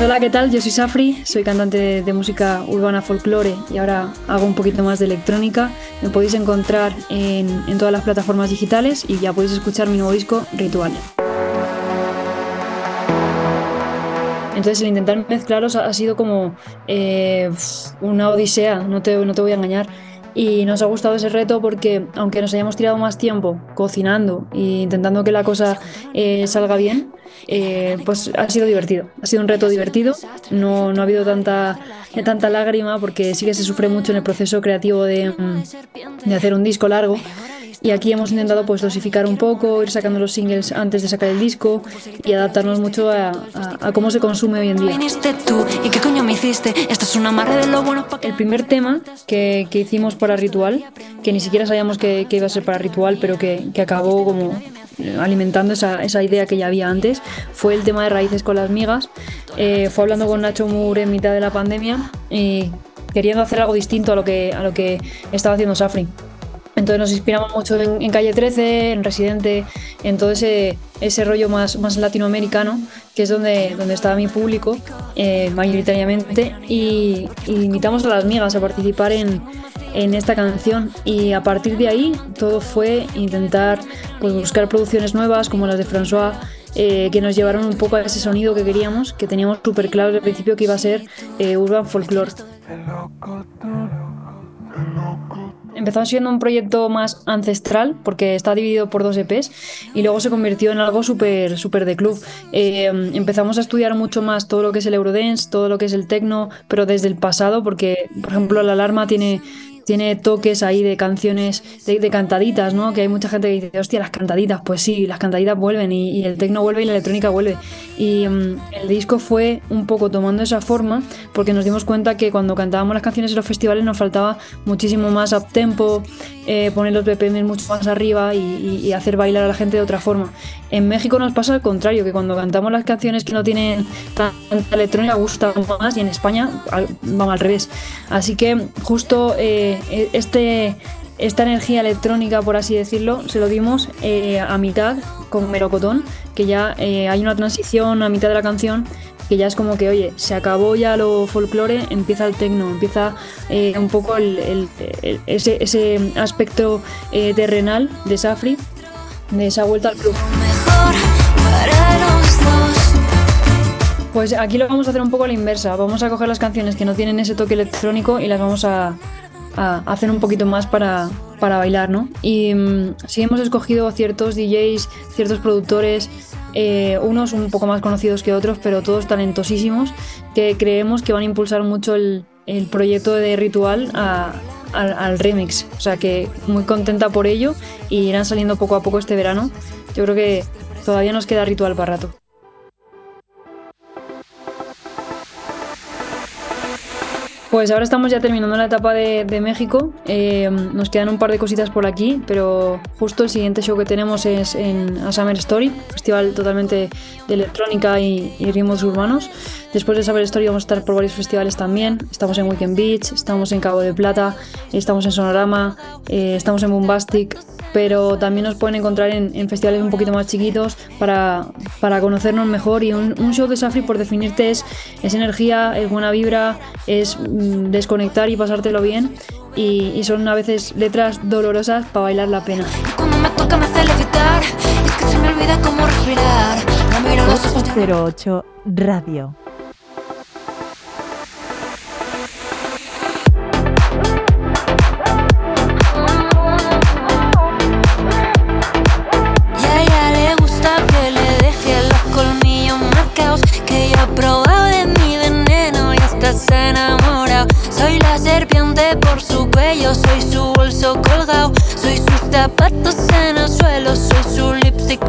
Hola, ¿qué tal? Yo soy Safri, soy cantante de, música urbana folclore y ahora hago un poquito más de electrónica. Me podéis encontrar en, en todas las plataformas digitales y ya podéis escuchar mi nuevo disco Ritual. Entonces el intentar mezclaros ha, sido como eh, una odisea, no te, no te voy a engañar. Y nos ha gustado ese reto porque aunque nos hayamos tirado más tiempo cocinando e intentando que la cosa eh, salga bien, eh, pues ha sido divertido. Ha sido un reto divertido. No, no ha habido tanta, tanta lágrima porque sí que se sufre mucho en el proceso creativo de, mm, de hacer un disco largo. Y aquí hemos intentado pues dosificar un poco, ir sacando los singles antes de sacar el disco y adaptarnos mucho a, a- a cómo se consume hoy en día. El primer tema que, que hicimos para Ritual, que ni siquiera sabíamos que, que iba a ser para Ritual, pero que, que acabó como eh, alimentando esa, esa idea que ya había antes, fue el tema de Raíces con las migas. Eh, fue hablando con Nacho Moore en mitad de la pandemia y queriendo hacer algo distinto a lo que, a lo que estaba haciendo Safri. Entonces nos inspiramos mucho en, Calle 13, en Residente, en todo ese, ese rollo más, más latinoamericano, que es donde, donde estaba mi público, eh, mayoritariamente, y, invitamos a las migas a participar en, en esta canción. Y a partir de ahí todo fue intentar pues, buscar producciones nuevas, como las de François, eh, que nos llevaron un poco a ese sonido que queríamos, que teníamos súper claro desde principio que iba a ser eh, Urban Folklore. Empezó siendo un proyecto más ancestral porque está dividido por dos EPs y luego se convirtió en algo súper súper de club. Eh, empezamos a estudiar mucho más todo lo que es el Eurodance, todo lo que es el techno, pero desde el pasado porque, por ejemplo, La Alarma tiene tiene toques ahí de canciones, de, cantaditas, ¿no? Que hay mucha gente que dice, hostia, las cantaditas, pues sí, las cantaditas vuelven y, el techno vuelve y la electrónica vuelve. Y mm, el disco fue un poco tomando esa forma porque nos dimos cuenta que cuando cantábamos las canciones en los festivales nos faltaba muchísimo más up tempo, eh, poner los BPM mucho más arriba y, y- hacer bailar a la gente de otra forma. En México nos pasa al contrario, que cuando cantamos las canciones que no tienen tanta electrónica gustan más y en España vamos al revés. Así que justo eh, este, esta energía electrónica, por así decirlo, se lo dimos eh, a mitad con Melocotón, que ya eh, hay una transición a mitad de la canción que ya es como que, oye, se acabó ya lo folclore, empieza el tecno, empieza eh, un poco el- ese, ese aspecto eh, terrenal de Safri, de esa vuelta al club. Pues aquí lo vamos a hacer un poco a la inversa. Vamos a coger las canciones que no tienen ese toque electrónico y las vamos a, a hacer un poquito más para, para bailar, ¿no? Y mm, sí hemos escogido ciertos DJs, ciertos productores, eh, unos un poco más conocidos que otros, pero todos talentosísimos, que creemos que van a impulsar mucho el, el proyecto de Ritual al, al remix. O sea que muy contenta por ello y irán saliendo poco a poco este verano. Yo creo que todavía nos queda Ritual para rato. Pues ahora estamos ya terminando la etapa de, México. Eh, nos quedan un par de cositas por aquí, pero justo el siguiente show que tenemos es en A Summer Story, festival totalmente de electrónica y, y ritmos urbanos. Después de Summer Story vamos a estar por varios festivales también. Estamos en Weekend Beach, estamos en Cabo de Plata, estamos en Sonorama, eh, estamos en Bombastic, pero también nos pueden encontrar en, en festivales un poquito más chiquitos para, para conocernos mejor. Y un, un show de Safri, por definirte, es, es energía, es buena vibra, es mm, desconectar y pasártelo bien. Y, y son a veces letras dolorosas para bailar la pena. Cuando me toca me hace levitar. Es que se me olvida cómo respirar. No miro los ojos de 08 Radio. Cuello, soy su bolso colgado Soy sus zapatos en el suelo, soy su lipstick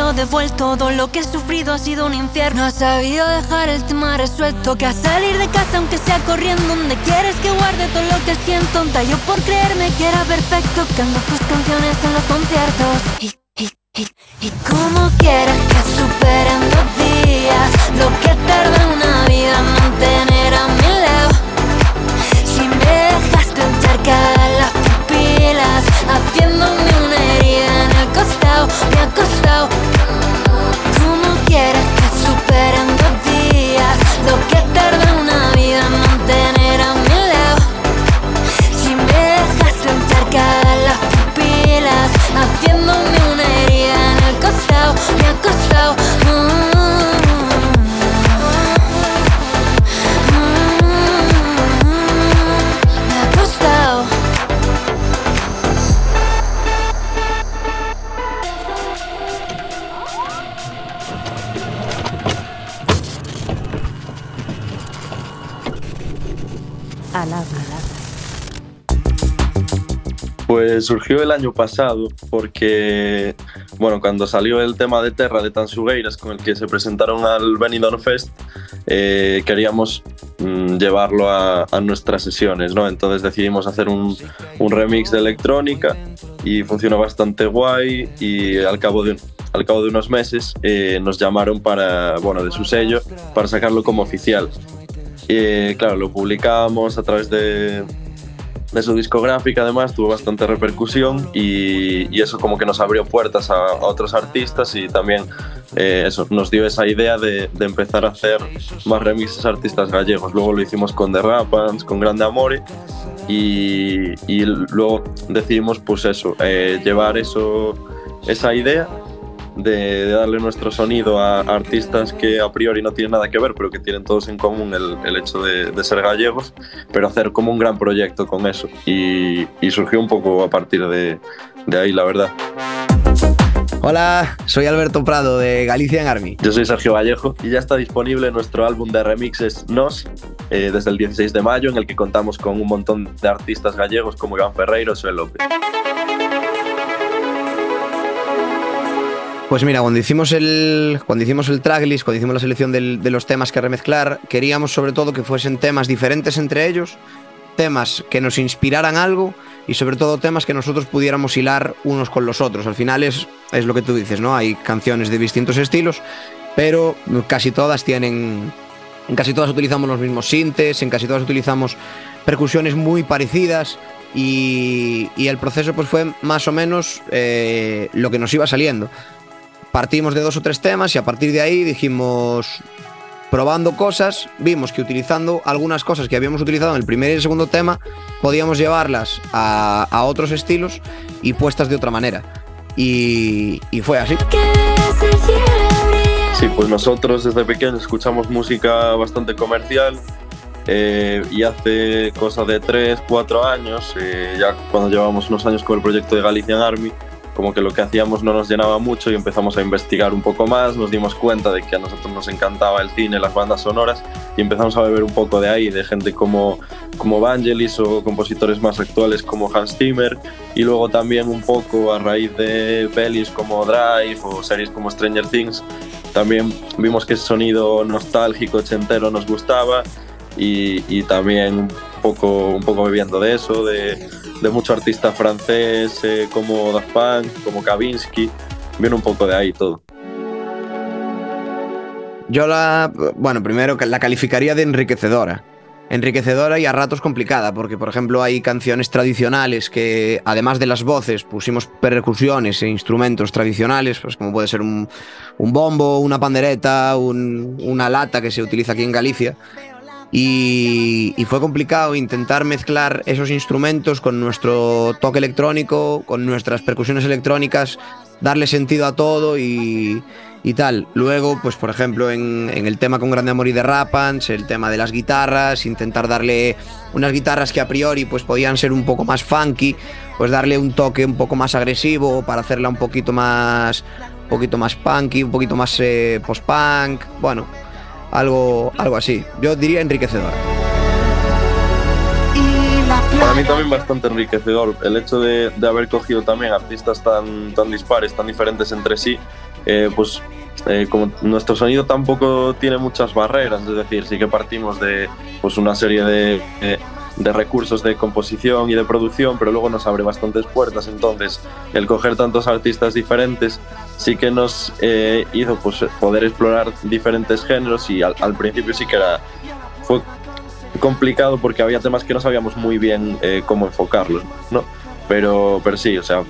no devuelto. Todo lo que he sufrido ha sido un infierno. Ha sabido dejar el tema resuelto. Que a salir de casa aunque sea corriendo Donde quieres que guarde todo lo que siento. Tonta yo por creerme que era perfecto. Canto tus canciones en los conciertos. Y, y, y, y como quieras que superen dos días. Lo que tarda una vida en mantener a mi lado. Si me dejaste encharcar las pupilas Haciéndome una herida en el Me ha Pues surgió el año pasado porque, bueno, cuando salió el tema de Terra de Tansugueiras con el que se presentaron al Benidorm Fest, eh, queríamos mm, llevarlo a, a nuestras sesiones, ¿no? Entonces decidimos hacer un, un remix de electrónica y funcionó bastante guay y al cabo de, al cabo de unos meses eh, nos llamaron para, bueno, de su sello, para sacarlo como oficial. Y claro, lo publicamos a través de, de su discográfica además tuvo bastante repercusión y, y eso como que nos abrió puertas a, otros artistas y también eh, eso nos dio esa idea de, de, empezar a hacer más remixes a artistas gallegos. Luego lo hicimos con The Rapans, con Grande Amore y, y luego decidimos pues eso, eh, llevar eso, esa idea de, de, darle nuestro sonido a, a, artistas que a priori no tienen nada que ver, pero que tienen todos en común el, el hecho de, de, ser gallegos, pero hacer como un gran proyecto con eso. Y, y surgió un poco a partir de, de, ahí, la verdad. Hola, soy Alberto Prado de Galician Army. Yo soy Sergio Vallejo y ya está disponible nuestro álbum de remixes Nos eh, desde el 16 de mayo, en el que contamos con un montón de artistas gallegos como Iván Ferreiro o López. Pues mira, cuando hicimos el, cuando hicimos el tracklist, cuando hicimos la selección de los temas que remezclar, queríamos sobre todo que fuesen temas diferentes entre ellos, temas que nos inspiraran algo y sobre todo temas que nosotros pudiéramos hilar unos con los otros. Al final es, es lo que tú dices, ¿no? Hay canciones de distintos estilos, pero casi todas tienen... En casi todas utilizamos los mismos sintes, en casi todas utilizamos percusiones muy parecidas y, y el proceso pues fue más o menos eh, lo que nos iba saliendo partimos de dos o tres temas y a partir de ahí dijimos, probando cosas, vimos que utilizando algunas cosas que habíamos utilizado en el primer y el segundo tema, podíamos llevarlas a, otros estilos y puestas de otra manera. Y, y, fue así. Sí, pues nosotros desde pequeños escuchamos música bastante comercial. Eh, y hace cosa de 3, 4 años, eh, ya cuando llevamos unos años con el proyecto de Galician Army, como que lo que hacíamos no nos llenaba mucho y empezamos a investigar un poco más, nos dimos cuenta de que a nosotros nos encantaba el cine, las bandas sonoras y empezamos a beber un poco de ahí, de gente como, como Vangelis o compositores más actuales como Hans Zimmer y luego también un poco a raíz de pelis como Drive o series como Stranger Things, también vimos que ese sonido nostálgico, ochentero nos gustaba y, y también poco, un poco bebiendo de eso, de de mucho artista francés eh, como Daft Punk, como Kavinsky, viene un poco de ahí todo. Yo la, bueno, primero la calificaría de enriquecedora. enriquecedora y a ratos complicada, porque por ejemplo hay canciones tradicionales que además de las voces pusimos percusiones e instrumentos tradicionales, pues como puede ser un, un bombo, una pandereta, un- una lata que se utiliza aquí en Galicia. Y, fue complicado intentar mezclar esos instrumentos con nuestro toque electrónico, con nuestras percusiones electrónicas, darle sentido a todo y, y tal. Luego, pues por ejemplo, en, en el tema con Grande Amor y de Rapans, el tema de las guitarras, intentar darle unas guitarras que a priori pues podían ser un poco más funky, pues darle un toque un poco más agresivo para hacerla un poquito más, un poquito más punky, un poquito más eh, post-punk, bueno, algo, algo así. Yo diría enriquecedor. Para mí también bastante enriquecedor el hecho de, de haber cogido también artistas tan, tan dispares, tan diferentes entre sí, eh, pues eh, como nuestro sonido tampoco tiene muchas barreras, es decir, sí que partimos de pues, una serie de, eh, de recursos de composición y de producción, pero luego nos abre bastantes puertas, entonces el coger tantos artistas diferentes sí que nos eh, hizo pues, poder explorar diferentes géneros y al, principio sí que era... Fue complicado porque había temas que no sabíamos muy bien eh, cómo enfocarlos, ¿no? Pero, pero sí, o sea,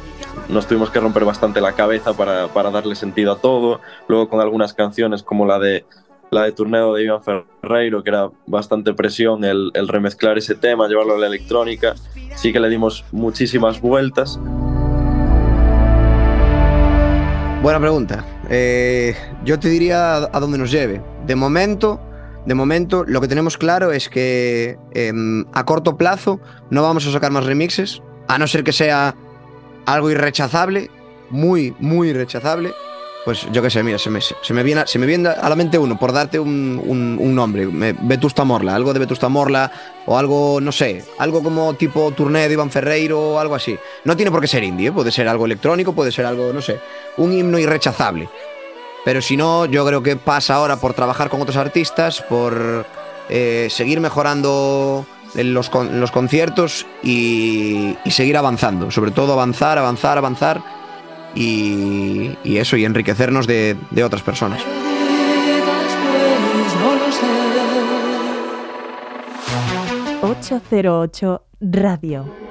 nos tuvimos que romper bastante la cabeza para, para darle sentido a todo. Luego con algunas canciones como la de la de Turneo de Iván Ferreiro, que era bastante presión el, remezclar ese tema, llevarlo a la electrónica, sí que le dimos muchísimas vueltas. Buena pregunta. Eh, yo te diría a a dónde nos lleve. De momento, de momento, lo que tenemos claro es que em, a corto plazo no vamos a sacar más remixes, a no ser que sea algo irrechazable, muy, muy irrechazable. Pues yo qué sé, mira, se me, viene, se me viene a la mente uno, por darte un, un- nombre, Vetusta Morla, algo de Vetusta Morla, o algo, no sé, algo como tipo Tourné de Iván Ferreiro o algo así. No tiene por qué ser indie, ¿eh? puede ser algo electrónico, puede ser algo, no sé, un himno irrechazable. Pero si no, yo creo que pasa ahora por trabajar con otros artistas, por eh, seguir mejorando los, los conciertos y seguir avanzando. Sobre todo avanzar, avanzar, avanzar y, eso, y enriquecernos de, otras personas. no lo sé. 808 Radio.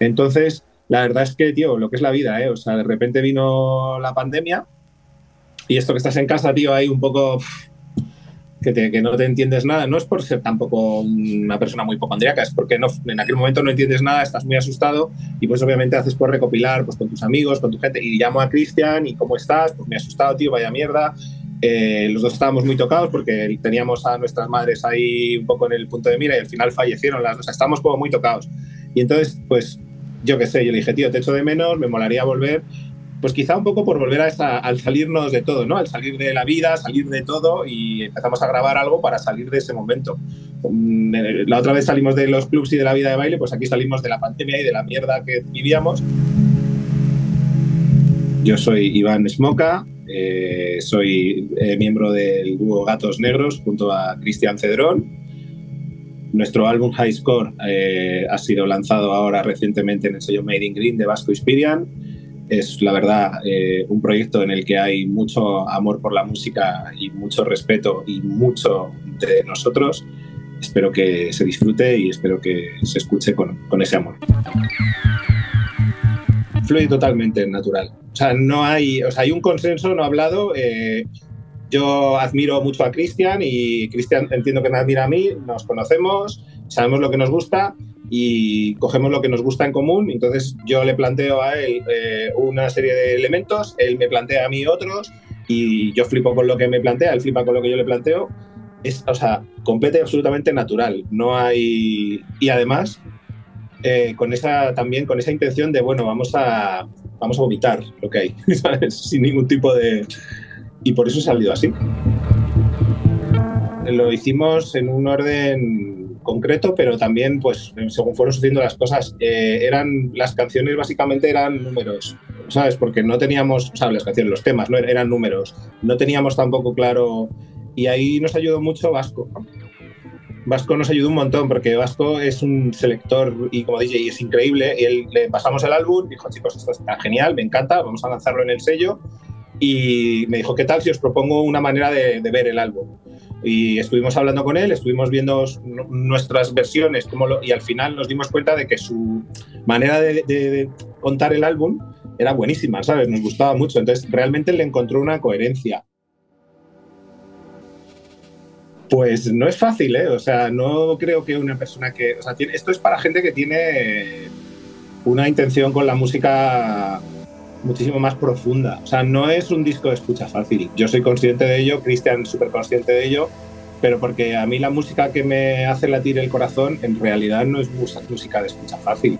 Entonces, la verdad es que, tío, lo que es la vida, ¿eh? O sea, de repente vino la pandemia y esto que estás en casa, tío, ahí un poco que, no te entiendes nada. No es por ser tampoco una persona muy hipocondríaca, es porque en aquel momento no entiendes nada, estás muy asustado y pues obviamente haces por recopilar pues, con tus amigos, con tu gente. Y llamo a Cristian y ¿cómo estás? Pues me he asustado, tío, vaya mierda. Eh, los dos estábamos muy tocados porque teníamos a nuestras madres ahí un poco en el punto de mira y al final fallecieron las dos. O sea, estábamos como muy tocados. Y entonces, pues, yo qué sé, yo le dije, tío, te echo de menos, me molaría volver. Pues quizá un poco por volver a esa, al salirnos de todo, ¿no? Al salir de la vida, salir de todo y empezamos a grabar algo para salir de ese momento. Mm, eh, La otra vez salimos de los clubs y de la vida de baile, pues aquí salimos de la pandemia y de la mierda que vivíamos. Yo soy Iván Smoka, eh, soy eh, miembro del dúo Gatos Negros junto a Cristian Cedrón. Nuestro álbum High Score ha sido lanzado ahora recientemente en el sello Made in Green de Vasco Inspirian. Es la verdad eh, un proyecto en el que hay mucho amor por la música y mucho respeto y mucho de nosotros. Espero que se disfrute y espero que se escuche con, con ese amor fluye totalmente natural. O sea, no hay, o sea, hay un consenso no hablado. eh, yo admiro mucho a Cristian y Cristian entiendo que me admira a mí, nos conocemos, sabemos lo que nos gusta y cogemos lo que nos gusta en común. Entonces yo le planteo a él eh, una serie de elementos, él me plantea a mí otros y yo flipo con lo que me plantea, él flipa con lo que yo le planteo. Es, o sea, completa y absolutamente natural. No hay... Y además, eh, con esa también con esa intención de bueno vamos a vamos a vomitar lo que hay ¿sabes? sin ningún tipo de y por eso ha salido así lo hicimos en un orden concreto pero también pues según fueron sucediendo las cosas eh, eran las canciones básicamente eran números sabes porque no teníamos o sea las canciones los temas no eran números no teníamos tampoco claro y ahí nos ayudó mucho Vasco Vasco nos ayudó un montón porque Vasco es un selector y como DJ es increíble. Y él, le pasamos el álbum, dijo, chicos, esto está genial, me encanta, vamos a lanzarlo en el sello. Y me dijo, ¿qué tal si os propongo una manera de, de ver el álbum? Y estuvimos hablando con él, estuvimos viendo nuestras versiones y al final nos dimos cuenta de que su manera de, de- de contar el álbum era buenísima, ¿sabes? Nos gustaba mucho. Entonces, realmente le encontró una coherencia. Pues no es fácil, ¿eh? O sea, no creo que una persona que. O sea, tiene- esto es para gente que tiene una intención con la música muchísimo más profunda. O sea, no es un disco de escucha fácil. Yo soy consciente de ello, Cristian súper consciente de ello, pero porque a mí la música que me hace latir el corazón en realidad no es música de escucha fácil.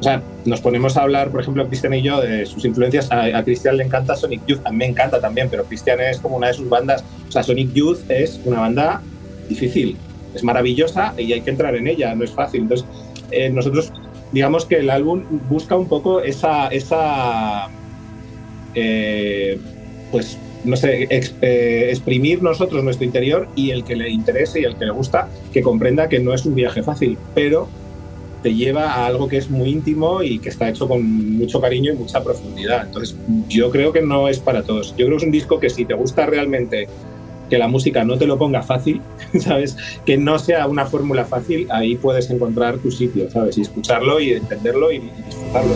O sea, nos ponemos a hablar, por ejemplo, Cristian y yo, de sus influencias. A, a Cristian le encanta Sonic Youth, a mí me encanta también, pero Cristian es como una de sus bandas. O sea, Sonic Youth es una banda difícil, es maravillosa y hay que entrar en ella, no es fácil. Entonces, eh, nosotros, digamos que el álbum busca un poco esa, esa eh, pues, no sé, eh, exprimir nosotros nuestro interior y el que le interese y el que le gusta, que comprenda que no es un viaje fácil, pero te lleva a algo que es muy íntimo y que está hecho con mucho cariño y mucha profundidad. Entonces, yo creo que no es para todos. Yo creo que es un disco que si te gusta realmente que la música no te lo ponga fácil, ¿sabes? Que no sea una fórmula fácil, ahí puedes encontrar tu sitio, ¿sabes? Y escucharlo y entenderlo y, disfrutarlo.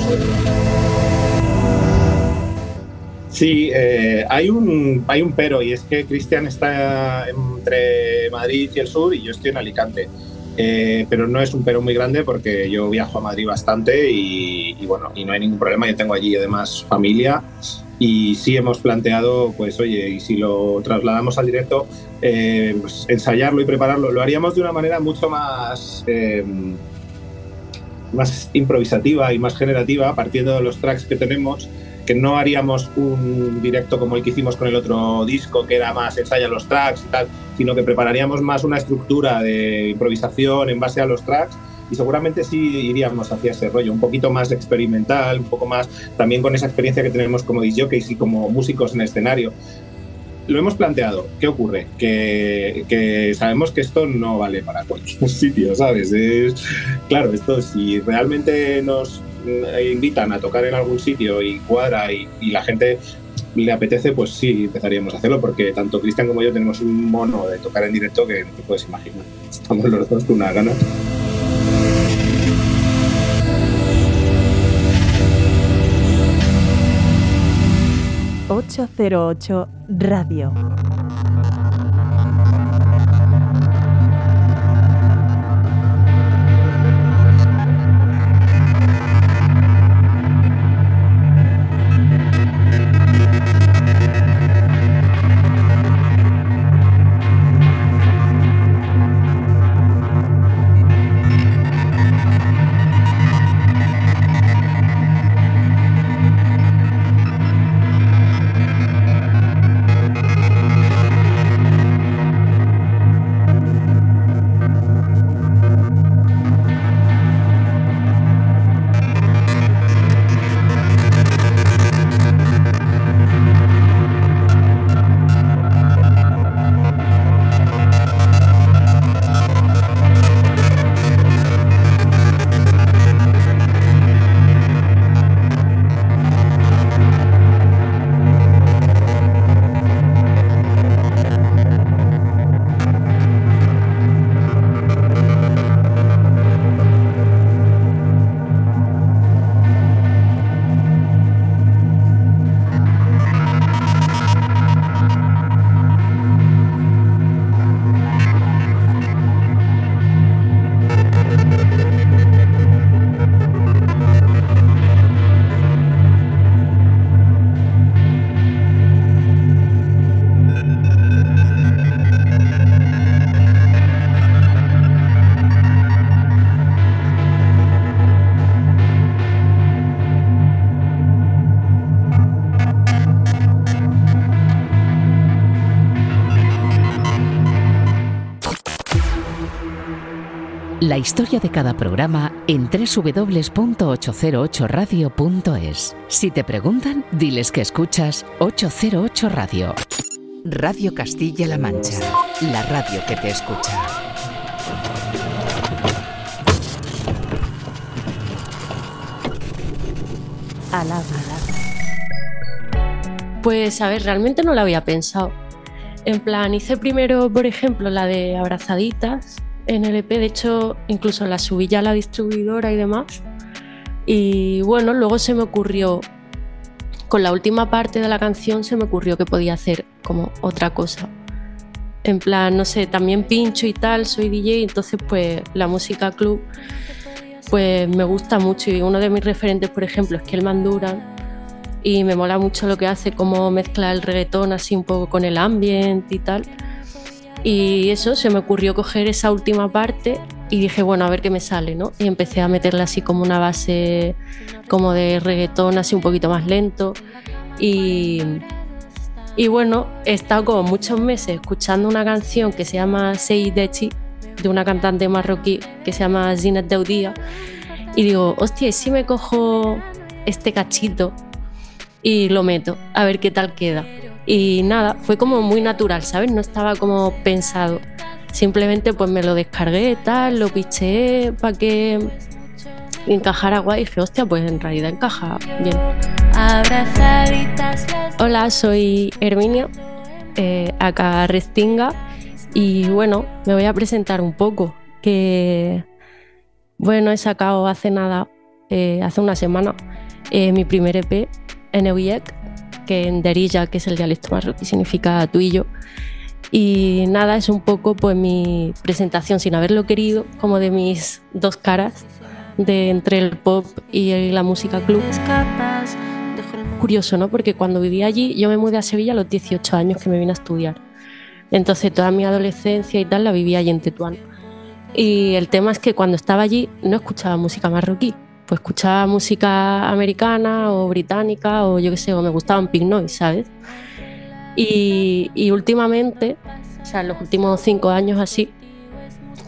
Sí, eh, hay, un, hay un pero y es que Cristian está entre Madrid y el sur y yo estoy en Alicante. Eh, pero no es un pero muy grande porque yo viajo a Madrid bastante y, y bueno, y no hay ningún problema. Yo tengo allí además familia y sí hemos planteado, pues oye, y si lo trasladamos al directo, eh, pues, ensayarlo y prepararlo. Lo haríamos de una manera mucho más, eh, más improvisativa y más generativa, partiendo de los tracks que tenemos que no haríamos un directo como el que hicimos con el otro disco, que era más ensaya los tracks y tal, sino que prepararíamos más una estructura de improvisación en base a los tracks y seguramente sí iríamos hacia ese rollo, un poquito más experimental, un poco más también con esa experiencia que tenemos como disjockeys y como músicos en escenario. Lo hemos planteado. ¿Qué ocurre? Que, que sabemos que esto no vale para cualquier sitio, ¿sabes? Es, claro, esto si realmente nos eh, invitan a tocar en algún sitio y cuadra y, y la gente le apetece, pues sí, empezaríamos a hacerlo, porque tanto Cristian como yo tenemos un mono de tocar en directo que no te puedes imaginar. Estamos los dos con unas ganas. 808 Radio. La historia de cada programa en www.808radio.es. Si te preguntan, diles que escuchas 808 Radio. Radio Castilla-La Mancha, la radio que te escucha. Alaba. Pues a ver, realmente no lo había pensado. En plan, hice primero, por ejemplo, la de abrazaditas en el EP, de hecho, incluso la subí ya a la distribuidora y demás. Y bueno, luego se me ocurrió, con la última parte de la canción, se me ocurrió que podía hacer como otra cosa. En plan, no sé, también pincho y tal, soy DJ, entonces pues la música club pues me gusta mucho y uno de mis referentes, por ejemplo, es Kelman Duran y me mola mucho lo que hace, cómo mezcla el reggaetón así un poco con el ambiente y tal. Y eso, se me ocurrió coger esa última parte y dije, bueno, a ver qué me sale, ¿no? Y empecé a meterle así como una base como de reggaetón, así un poquito más lento. Y, y bueno, he estado como muchos meses escuchando una canción que se llama Sei Dechi, de una cantante marroquí que se llama Zinat Daudía. Y digo, hostia, ¿y si me cojo este cachito y lo meto, a ver qué tal queda? Y nada, fue como muy natural, ¿sabes? No estaba como pensado. Simplemente pues me lo descargué, tal, lo piché para que encajara guay. Y dije, hostia, pues en realidad encaja bien. Hola, soy Herminia, eh, acá Restinga. Y bueno, me voy a presentar un poco. Que bueno, he sacado hace nada, eh, hace una semana, eh, mi primer EP en EUIEC que en Derilla, que es el dialecto marroquí, significa tú y yo. Y nada, es un poco pues mi presentación sin haberlo querido, como de mis dos caras, de entre el pop y la música club. Curioso, ¿no? Porque cuando vivía allí, yo me mudé a Sevilla a los 18 años que me vine a estudiar. Entonces toda mi adolescencia y tal la vivía allí en Tetuán. Y el tema es que cuando estaba allí no escuchaba música marroquí, pues escuchaba música americana o británica o yo qué sé, o me gustaban Pink Noise, ¿sabes? Y, y, últimamente, o sea, en los últimos cinco años así,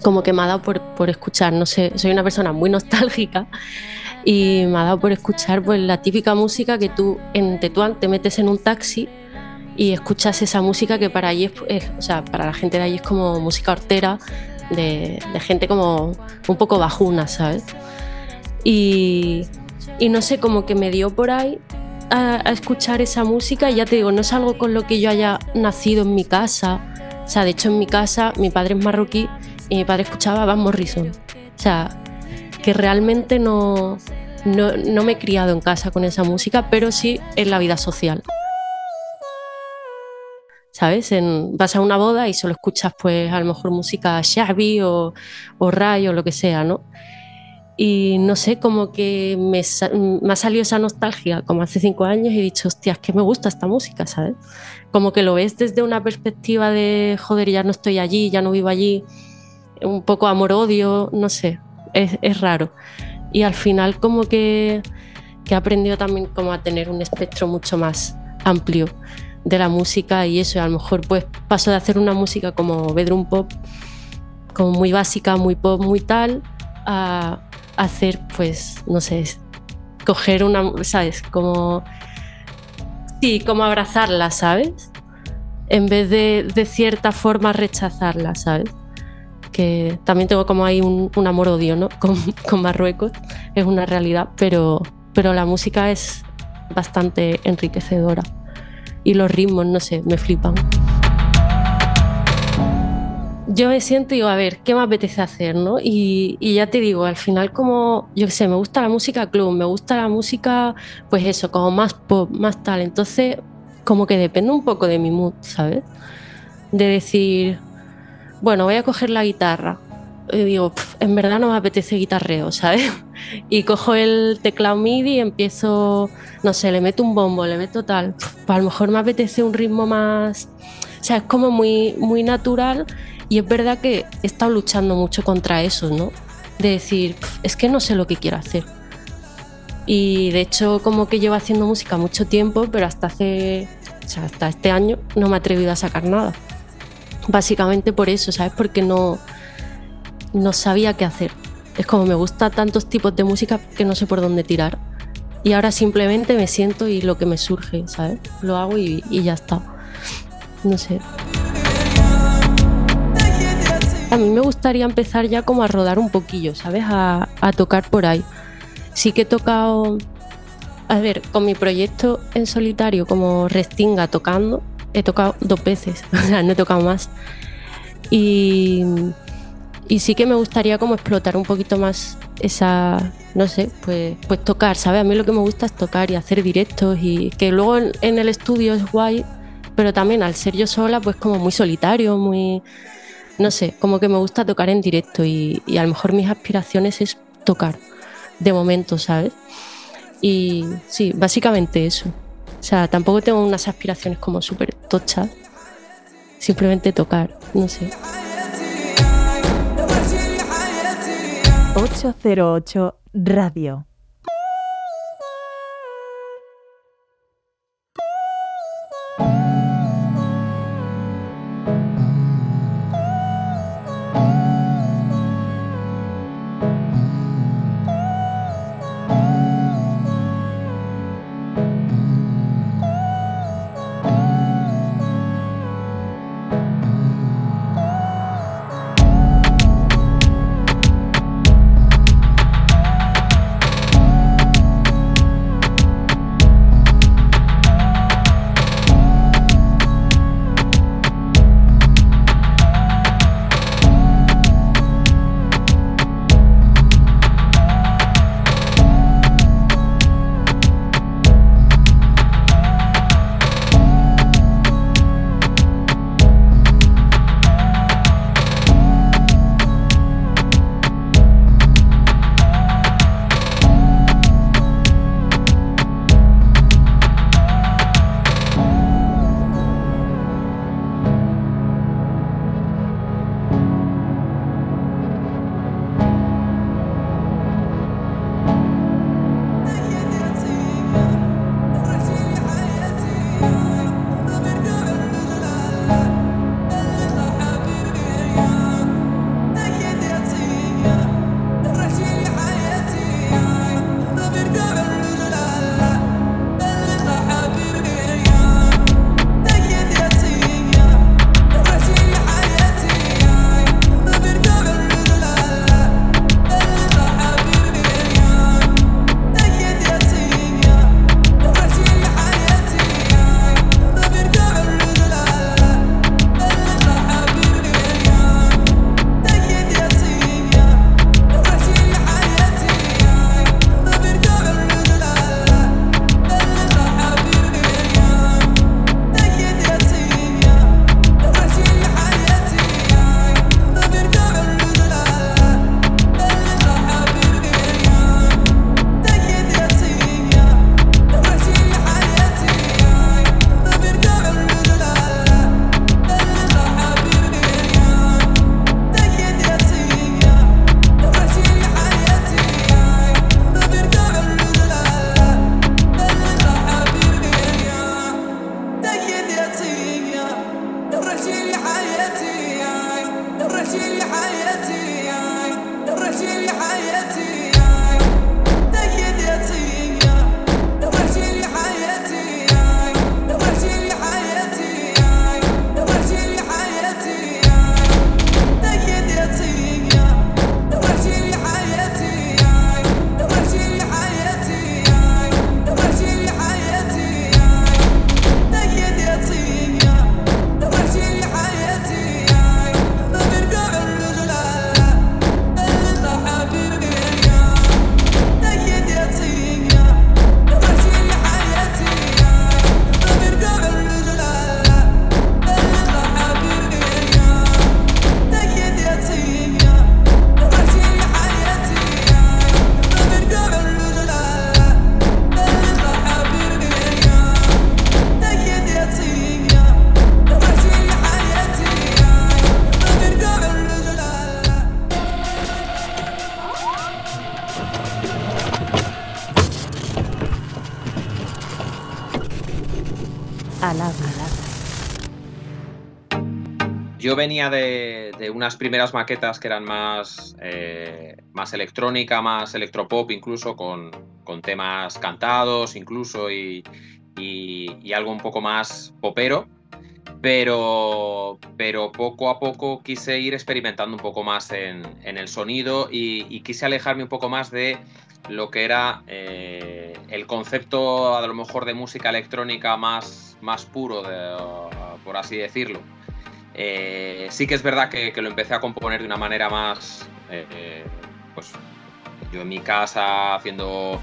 como que me ha dado por, por, escuchar, no sé, soy una persona muy nostálgica y me ha dado por escuchar pues la típica música que tú en Tetuán te metes en un taxi y escuchas esa música que para allí es, es o sea, para la gente de allí es como música hortera, de, de gente como un poco bajuna, ¿sabes? Y, no sé, como que me dio por ahí a, escuchar esa música y ya te digo, no es algo con lo que yo haya nacido en mi casa. O sea, de hecho en mi casa mi padre es marroquí y mi padre escuchaba Van Morrison. O sea, que realmente no, no, no me he criado en casa con esa música, pero sí en la vida social. ¿Sabes? En, vas a una boda y solo escuchas, pues, a lo mejor música Xavi o, o Ray o lo que sea, ¿no? Y no sé, como que me, me ha salido esa nostalgia como hace cinco años y he dicho, hostia, es que me gusta esta música, ¿sabes? Como que lo ves desde una perspectiva de, joder, ya no estoy allí, ya no vivo allí, un poco amor-odio, no sé, es, es raro. Y al final como que, que he aprendido también como a tener un espectro mucho más amplio de la música y eso, y a lo mejor pues paso de hacer una música como bedroom pop, como muy básica, muy pop, muy tal, a hacer pues, no sé, coger una, ¿sabes? Como, sí, como abrazarla, ¿sabes? En vez de de cierta forma rechazarla, ¿sabes? que también tengo como ahí un, un amor-odio ¿no? con, con Marruecos, es una realidad, pero, pero la música es bastante enriquecedora y los ritmos, no sé, me flipan. Yo me siento y digo, a ver, ¿qué me apetece hacer? ¿no? Y, y ya te digo, al final como, yo qué sé, me gusta la música club, me gusta la música, pues eso, como más pop, más tal. Entonces, como que depende un poco de mi mood, ¿sabes? De decir, bueno, voy a coger la guitarra. Y digo, "Pf, en verdad no me apetece guitarreo, ¿sabes? Y cojo el teclado MIDI y empiezo, no sé, le meto un bombo, le meto tal. Pf, a lo mejor me apetece un ritmo más. O sea, es como muy, muy natural. Y es verdad que he estado luchando mucho contra eso, ¿no? De decir, "Pf, es que no sé lo que quiero hacer. Y de hecho, como que llevo haciendo música mucho tiempo, pero hasta hace. O sea, hasta este año no me he atrevido a sacar nada básicamente por eso, ¿sabes? Porque no, no sabía qué hacer. Es como me gusta tantos tipos de música que no sé por dónde tirar. Y ahora simplemente me siento y lo que me surge, ¿sabes? Lo hago y, y ya está. No sé. A mí me gustaría empezar ya como a rodar un poquillo, ¿sabes? A, a tocar por ahí. Sí que he tocado, a ver, con mi proyecto en solitario como Restinga tocando, he tocado dos veces, o sea, no he tocado más. Y, y sí que me gustaría como explotar un poquito más esa, no sé, pues, pues tocar, ¿sabes? A mí lo que me gusta es tocar y hacer directos y que luego en, en el estudio es guay, pero también al ser yo sola, pues como muy solitario, muy, no sé, como que me gusta tocar en directo y, y a lo mejor mis aspiraciones es tocar, de momento, ¿sabes? Y sí, básicamente eso. O sea, tampoco tengo unas aspiraciones como súper tochas. Simplemente tocar, no sé. 808 Radio. Yo venía de, unas primeras maquetas que eran más, eh, más electrónica, más electropop, incluso con, con temas cantados, incluso, y, y- algo un poco más popero. Pero, pero poco a poco quise ir experimentando un poco más en, en el sonido y, quise alejarme un poco más de lo que era eh, el concepto a lo mejor de música electrónica más, más puro, por así decirlo. Eh, sí que es verdad que, lo empecé a componer de una manera más, eh, pues yo en mi casa haciendo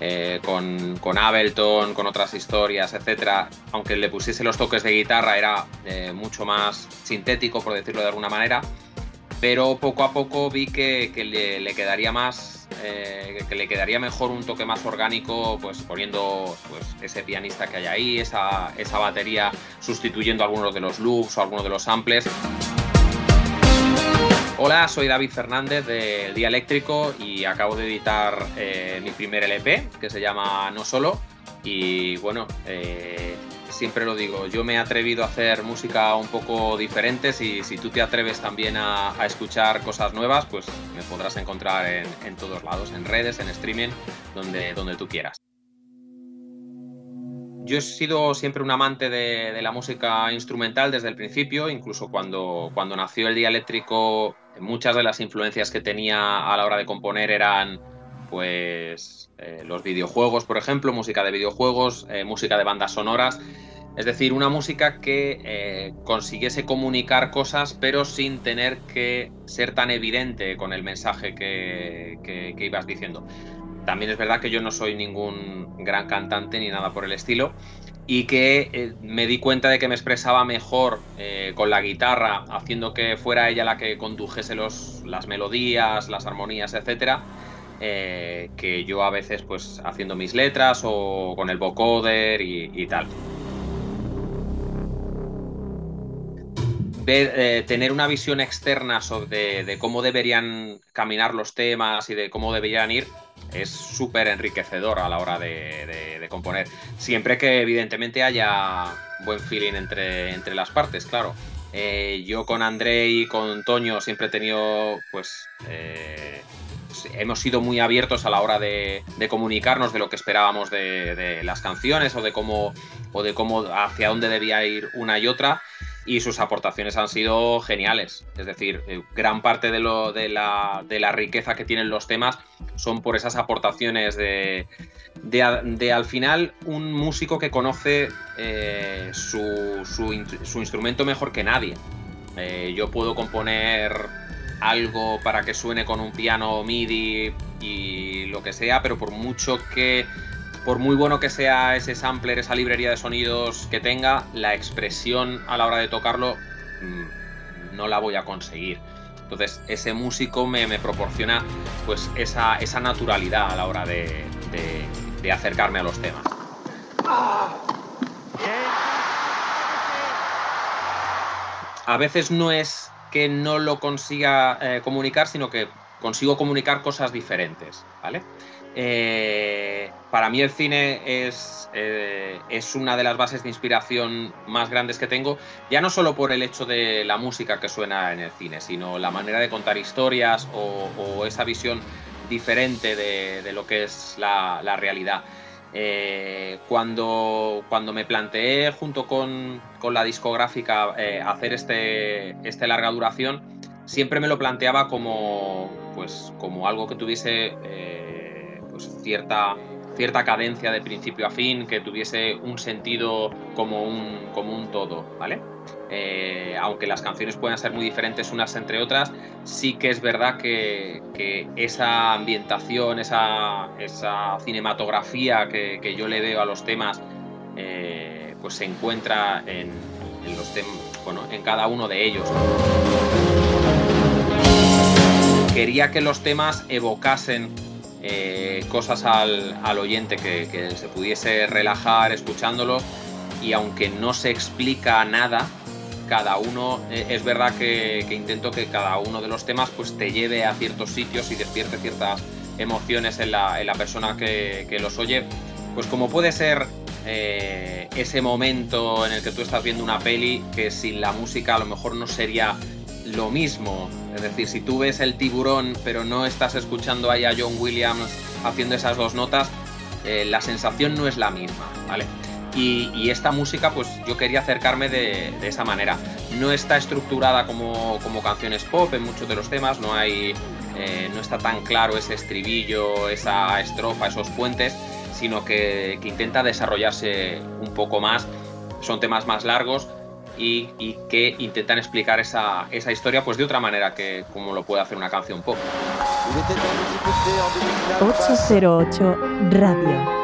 eh, con, con Ableton, con otras historias, etcétera, aunque le pusiese los toques de guitarra era mucho más sintético, por decirlo de alguna manera, pero poco a poco vi que, le quedaría más, eh, que le quedaría mejor un toque más orgánico, pues poniendo pues, ese pianista que hay ahí, esa, esa batería sustituyendo algunos de los loops o algunos de los samples. Hola, soy David Fernández del Día Eléctrico y acabo de editar eh, mi primer LP que se llama No Solo. Y bueno, eh, siempre lo digo, yo me he atrevido a hacer música un poco diferente. Si, si tú te atreves también a, escuchar cosas nuevas, pues me podrás encontrar en, en todos lados, en redes, en streaming, donde, donde tú quieras. Yo he sido siempre un amante de, de la música instrumental desde el principio, incluso cuando, cuando nació el día eléctrico, muchas de las influencias que tenía a la hora de componer eran pues eh, los videojuegos, por ejemplo, música de videojuegos, eh, música de bandas sonoras, es decir, una música que eh, consiguiese comunicar cosas pero sin tener que ser tan evidente con el mensaje que, que- que ibas diciendo. También es verdad que yo no soy ningún gran cantante ni nada por el estilo y que eh, me di cuenta de que me expresaba mejor eh, con la guitarra, haciendo que fuera ella la que condujese los, las melodías, las armonías, etcétera, eh, que yo a veces pues haciendo mis letras o con el vocoder y, tal. Eh, tener una visión externa sobre cómo deberían caminar los temas y de cómo deberían ir es súper enriquecedor a la hora de, de- componer. Siempre que evidentemente haya buen feeling entre, entre las partes, claro. Eh, yo con André y con Toño siempre he tenido, pues, eh, hemos sido muy abiertos a la hora de, de comunicarnos de lo que esperábamos de las canciones o de cómo o de cómo hacia dónde debía ir una y otra y sus aportaciones han sido geniales. Es decir, eh, gran parte de, lo, de, la, de la riqueza que tienen los temas son por esas aportaciones de, de, de, al final un músico que conoce eh, su, su instrumento mejor que nadie. Eh, yo puedo componer algo para que suene con un piano MIDI y lo que sea, pero por mucho que, por muy bueno que sea ese sampler, esa librería de sonidos que tenga, la expresión a la hora de tocarlo mm, no la voy a conseguir. Entonces, ese músico me, me proporciona pues esa, esa naturalidad a la hora de, acercarme a los temas. A veces no es que no lo consiga eh, comunicar, sino que consigo comunicar cosas diferentes, ¿vale? Eh, para mí el cine es, eh, es una de las bases de inspiración más grandes que tengo, ya no solo por el hecho de la música que suena en el cine, sino la manera de contar historias o, esa visión diferente de, lo que es la, realidad. Eh, cuando, cuando me planteé junto con, con la discográfica hacer este, este larga duración, siempre me lo planteaba como, pues, como algo que tuviese pues, cierta, cierta cadencia de principio a fin, que tuviese un sentido como un, como un todo, ¿vale? Eh, aunque las canciones puedan ser muy diferentes unas entre otras, sí que es verdad que, esa ambientación, esa, esa cinematografía que, que yo le veo a los temas, eh, pues se encuentra en, los bueno, en cada uno de ellos. Quería que los temas evocasen eh, cosas al, al oyente que, que se pudiese relajar escuchándolo y aunque no se explica nada, cada uno, eh, es verdad que, que intento que cada uno de los temas pues te lleve a ciertos sitios y despierte ciertas emociones en la, en la persona que, que los oye, pues como puede ser eh, ese momento en el que tú estás viendo una peli que sin la música a lo mejor no sería lo mismo. Es decir, si tú ves el tiburón pero no estás escuchando ahí a John Williams haciendo esas dos notas, eh, la sensación no es la misma, ¿vale? Y, esta música, pues yo quería acercarme de, de esa manera. No está estructurada como, como canciones pop en muchos de los temas, no hay. eh, no está tan claro ese estribillo, esa estrofa, esos puentes, sino que, que intenta desarrollarse un poco más. Son temas más largos y, que intentan explicar esa, esa historia pues de otra manera que como lo puede hacer una canción pop. 808 Radio.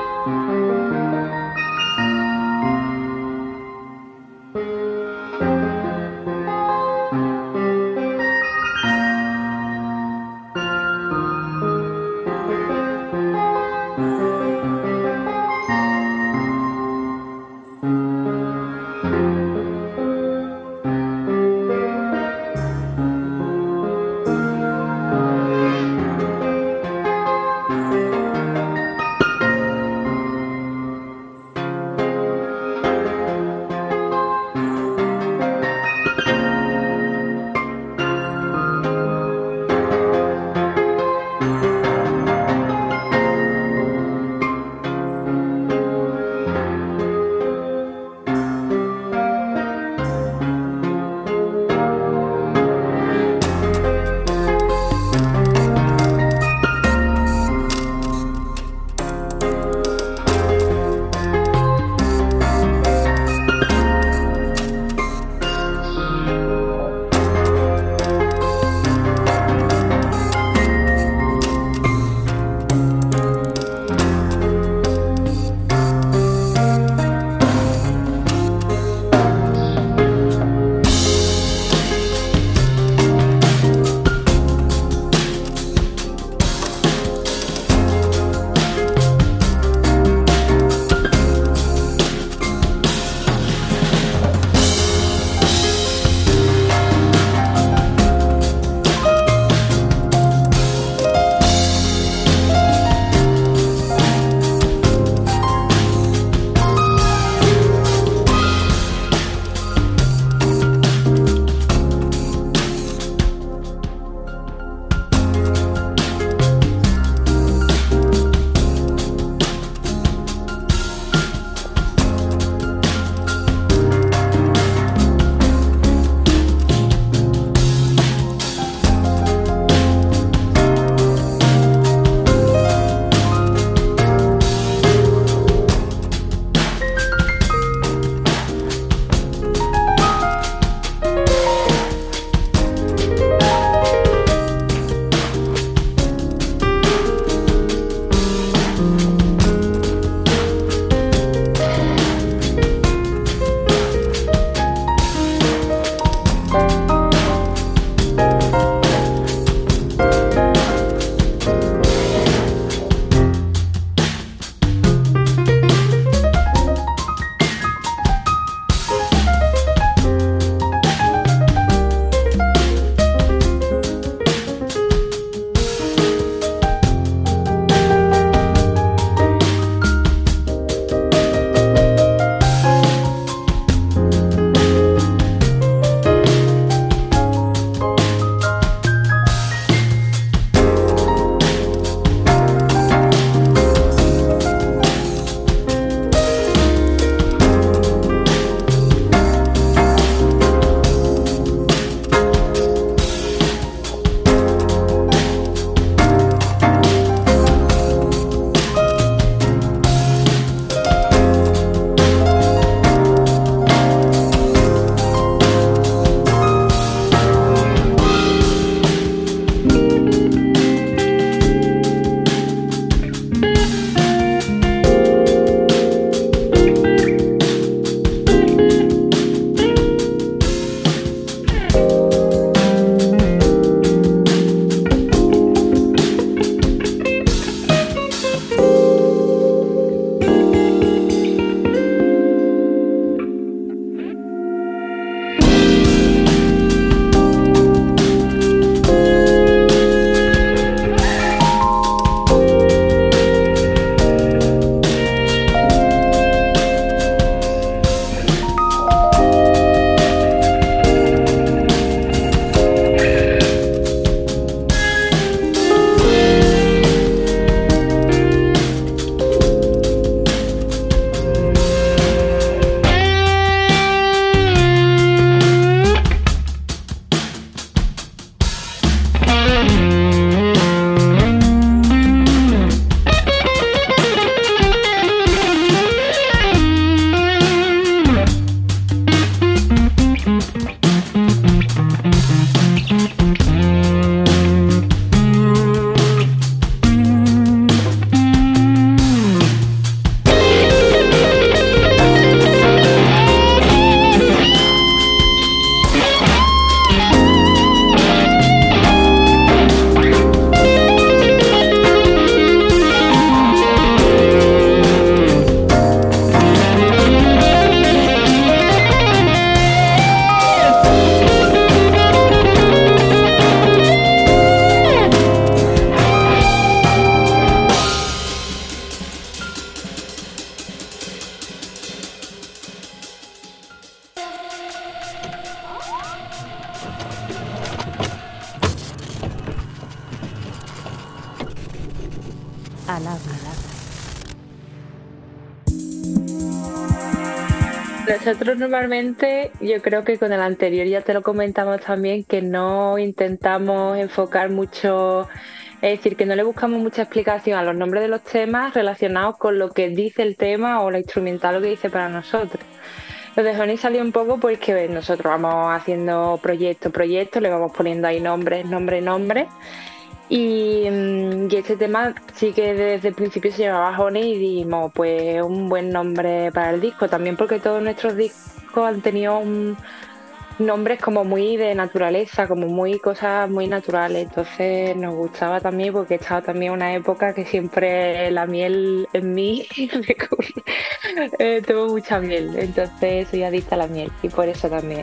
Nosotros normalmente, yo creo que con el anterior ya te lo comentamos también, que no intentamos enfocar mucho, es decir, que no le buscamos mucha explicación a los nombres de los temas relacionados con lo que dice el tema o la instrumental lo que dice para nosotros. Lo de Honey salió un poco porque nosotros vamos haciendo proyecto, proyecto, le vamos poniendo ahí nombres, nombre, nombre. Y, mm, y este tema sí que desde el principio se llamaba Honey y dijimos, pues un buen nombre para el disco, también porque todos nuestros discos han tenido nombres como muy de naturaleza, como muy cosas muy naturales, entonces nos gustaba también porque estaba también una época que siempre la miel en mí eh, mucha miel, entonces soy adicta a la miel y por eso también.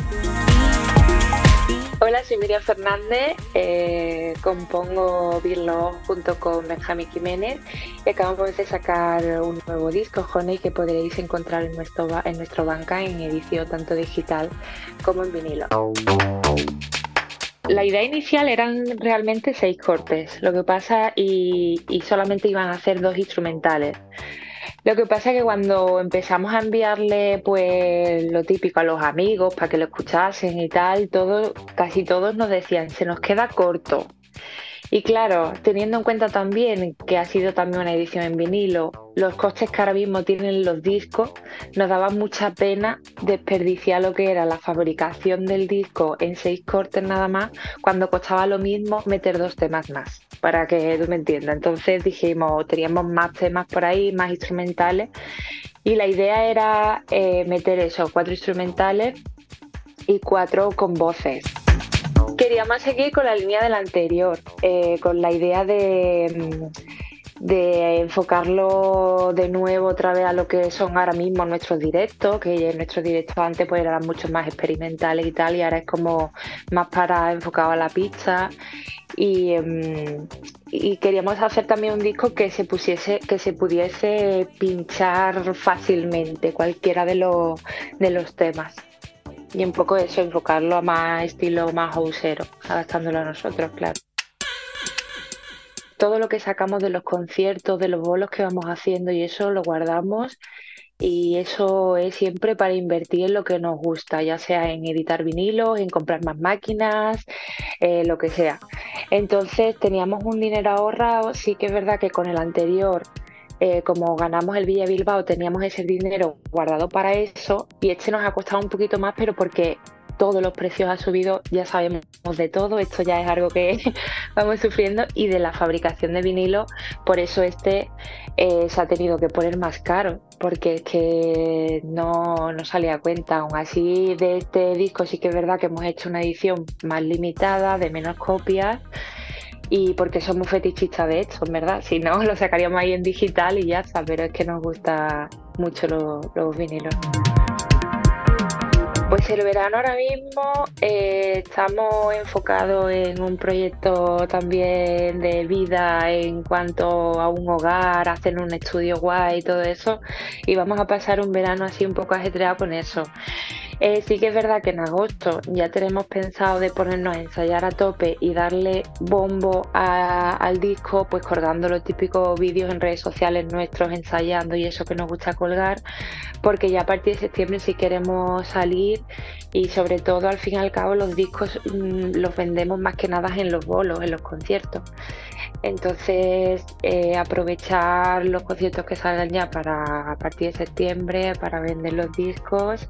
Hola, soy Miriam Fernández, eh, compongo Birlo junto con Benjamín Jiménez y acabamos de sacar un nuevo disco, Honey, que podréis encontrar en nuestro, en nuestro banca en edición tanto digital como en vinilo. La idea inicial eran realmente seis cortes, lo que pasa y, y solamente iban a hacer dos instrumentales. Lo que pasa es que cuando empezamos a enviarle pues lo típico a los amigos para que lo escuchasen y tal, todo, casi todos nos decían, se nos queda corto. Y claro, teniendo en cuenta también que ha sido también una edición en vinilo, los costes que ahora mismo tienen los discos, nos daba mucha pena desperdiciar lo que era la fabricación del disco en seis cortes nada más, cuando costaba lo mismo meter dos temas más, para que tú me entiendas. Entonces dijimos, teníamos más temas por ahí, más instrumentales, y la idea era eh, meter esos cuatro instrumentales y cuatro con voces. Queríamos seguir con la línea del anterior, eh, con la idea de, mm, de enfocarlo de nuevo otra vez a lo que son ahora mismo nuestros directos, que nuestros directos antes pues eran mucho más experimentales y tal, y ahora es como más para enfocado a la pista. Y, y queríamos hacer también un disco que se pusiese, que se pudiese pinchar fácilmente cualquiera de los temas. Y un poco eso, enfocarlo a más estilo más houseero, adaptándolo a nosotros, claro. Todo lo que sacamos de los conciertos, de los bolos que vamos haciendo y eso lo guardamos y eso es siempre para invertir en lo que nos gusta, ya sea en editar vinilos, en comprar más máquinas, eh, lo que sea. Entonces teníamos un dinero ahorrado, sí que es verdad que con el anterior eh, como ganamos el Villa Bilbao, teníamos ese dinero guardado para eso y este nos ha costado un poquito más, pero porque todos los precios han subido, ya sabemos de todo, esto ya es algo que vamos sufriendo y de la fabricación de vinilo, por eso este eh, se ha tenido que poner más caro, porque es que no, no salía a cuenta. Aún así, de este disco sí que es verdad que hemos hecho una edición más limitada, de menos copias y porque somos fetichistas de esto, verdad. Si no, lo sacaríamos ahí en digital y ya está, pero es que nos gusta mucho lo- los vinilos. Pues el verano ahora mismo eh, estamos enfocados en un proyecto también de vida en cuanto a un hogar, hacer un estudio guay y todo eso. Y vamos a pasar un verano así un poco ajetreado con eso. Eh, sí que es verdad que en agosto ya tenemos pensado de ponernos a ensayar a tope y darle bombo al disco, pues colgando los típicos vídeos en redes sociales nuestros ensayando y eso que nos gusta colgar, porque ya a partir de septiembre sí queremos salir y sobre todo al fin y al cabo los discos mm, los vendemos más que nada en los bolos, en los conciertos. Entonces, eh, aprovechar los conciertos que salgan ya para a partir de septiembre para vender los discos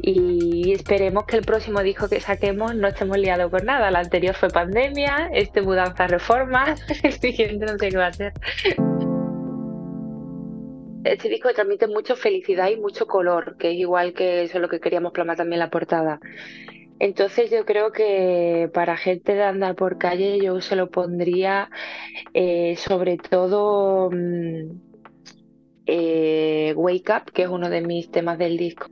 y esperemos que el próximo disco que saquemos no estemos liados con nada. El anterior fue pandemia, este mudanza reformas, el siguiente no sé qué va a ser. Este disco transmite mucho felicidad y mucho color, que es igual que eso es lo que queríamos plasmar también en la portada. Entonces yo creo que para gente de andar por calle yo se lo pondría eh, sobre todo mm, eh, Wake Up, que es uno de mis temas del disco,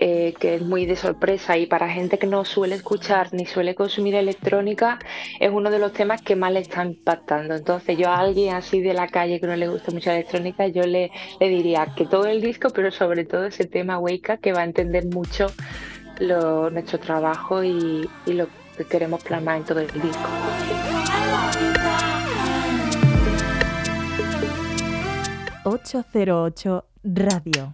eh, que es muy de sorpresa y para gente que no suele escuchar ni suele consumir electrónica es uno de los temas que más le está impactando. Entonces yo a alguien así de la calle que no le gusta mucho la electrónica, yo le, le diría que todo el disco, pero sobre todo ese tema Wake que va a entender mucho lo- nuestro trabajo y, y lo que queremos plasmar en todo el disco. 808 Radio.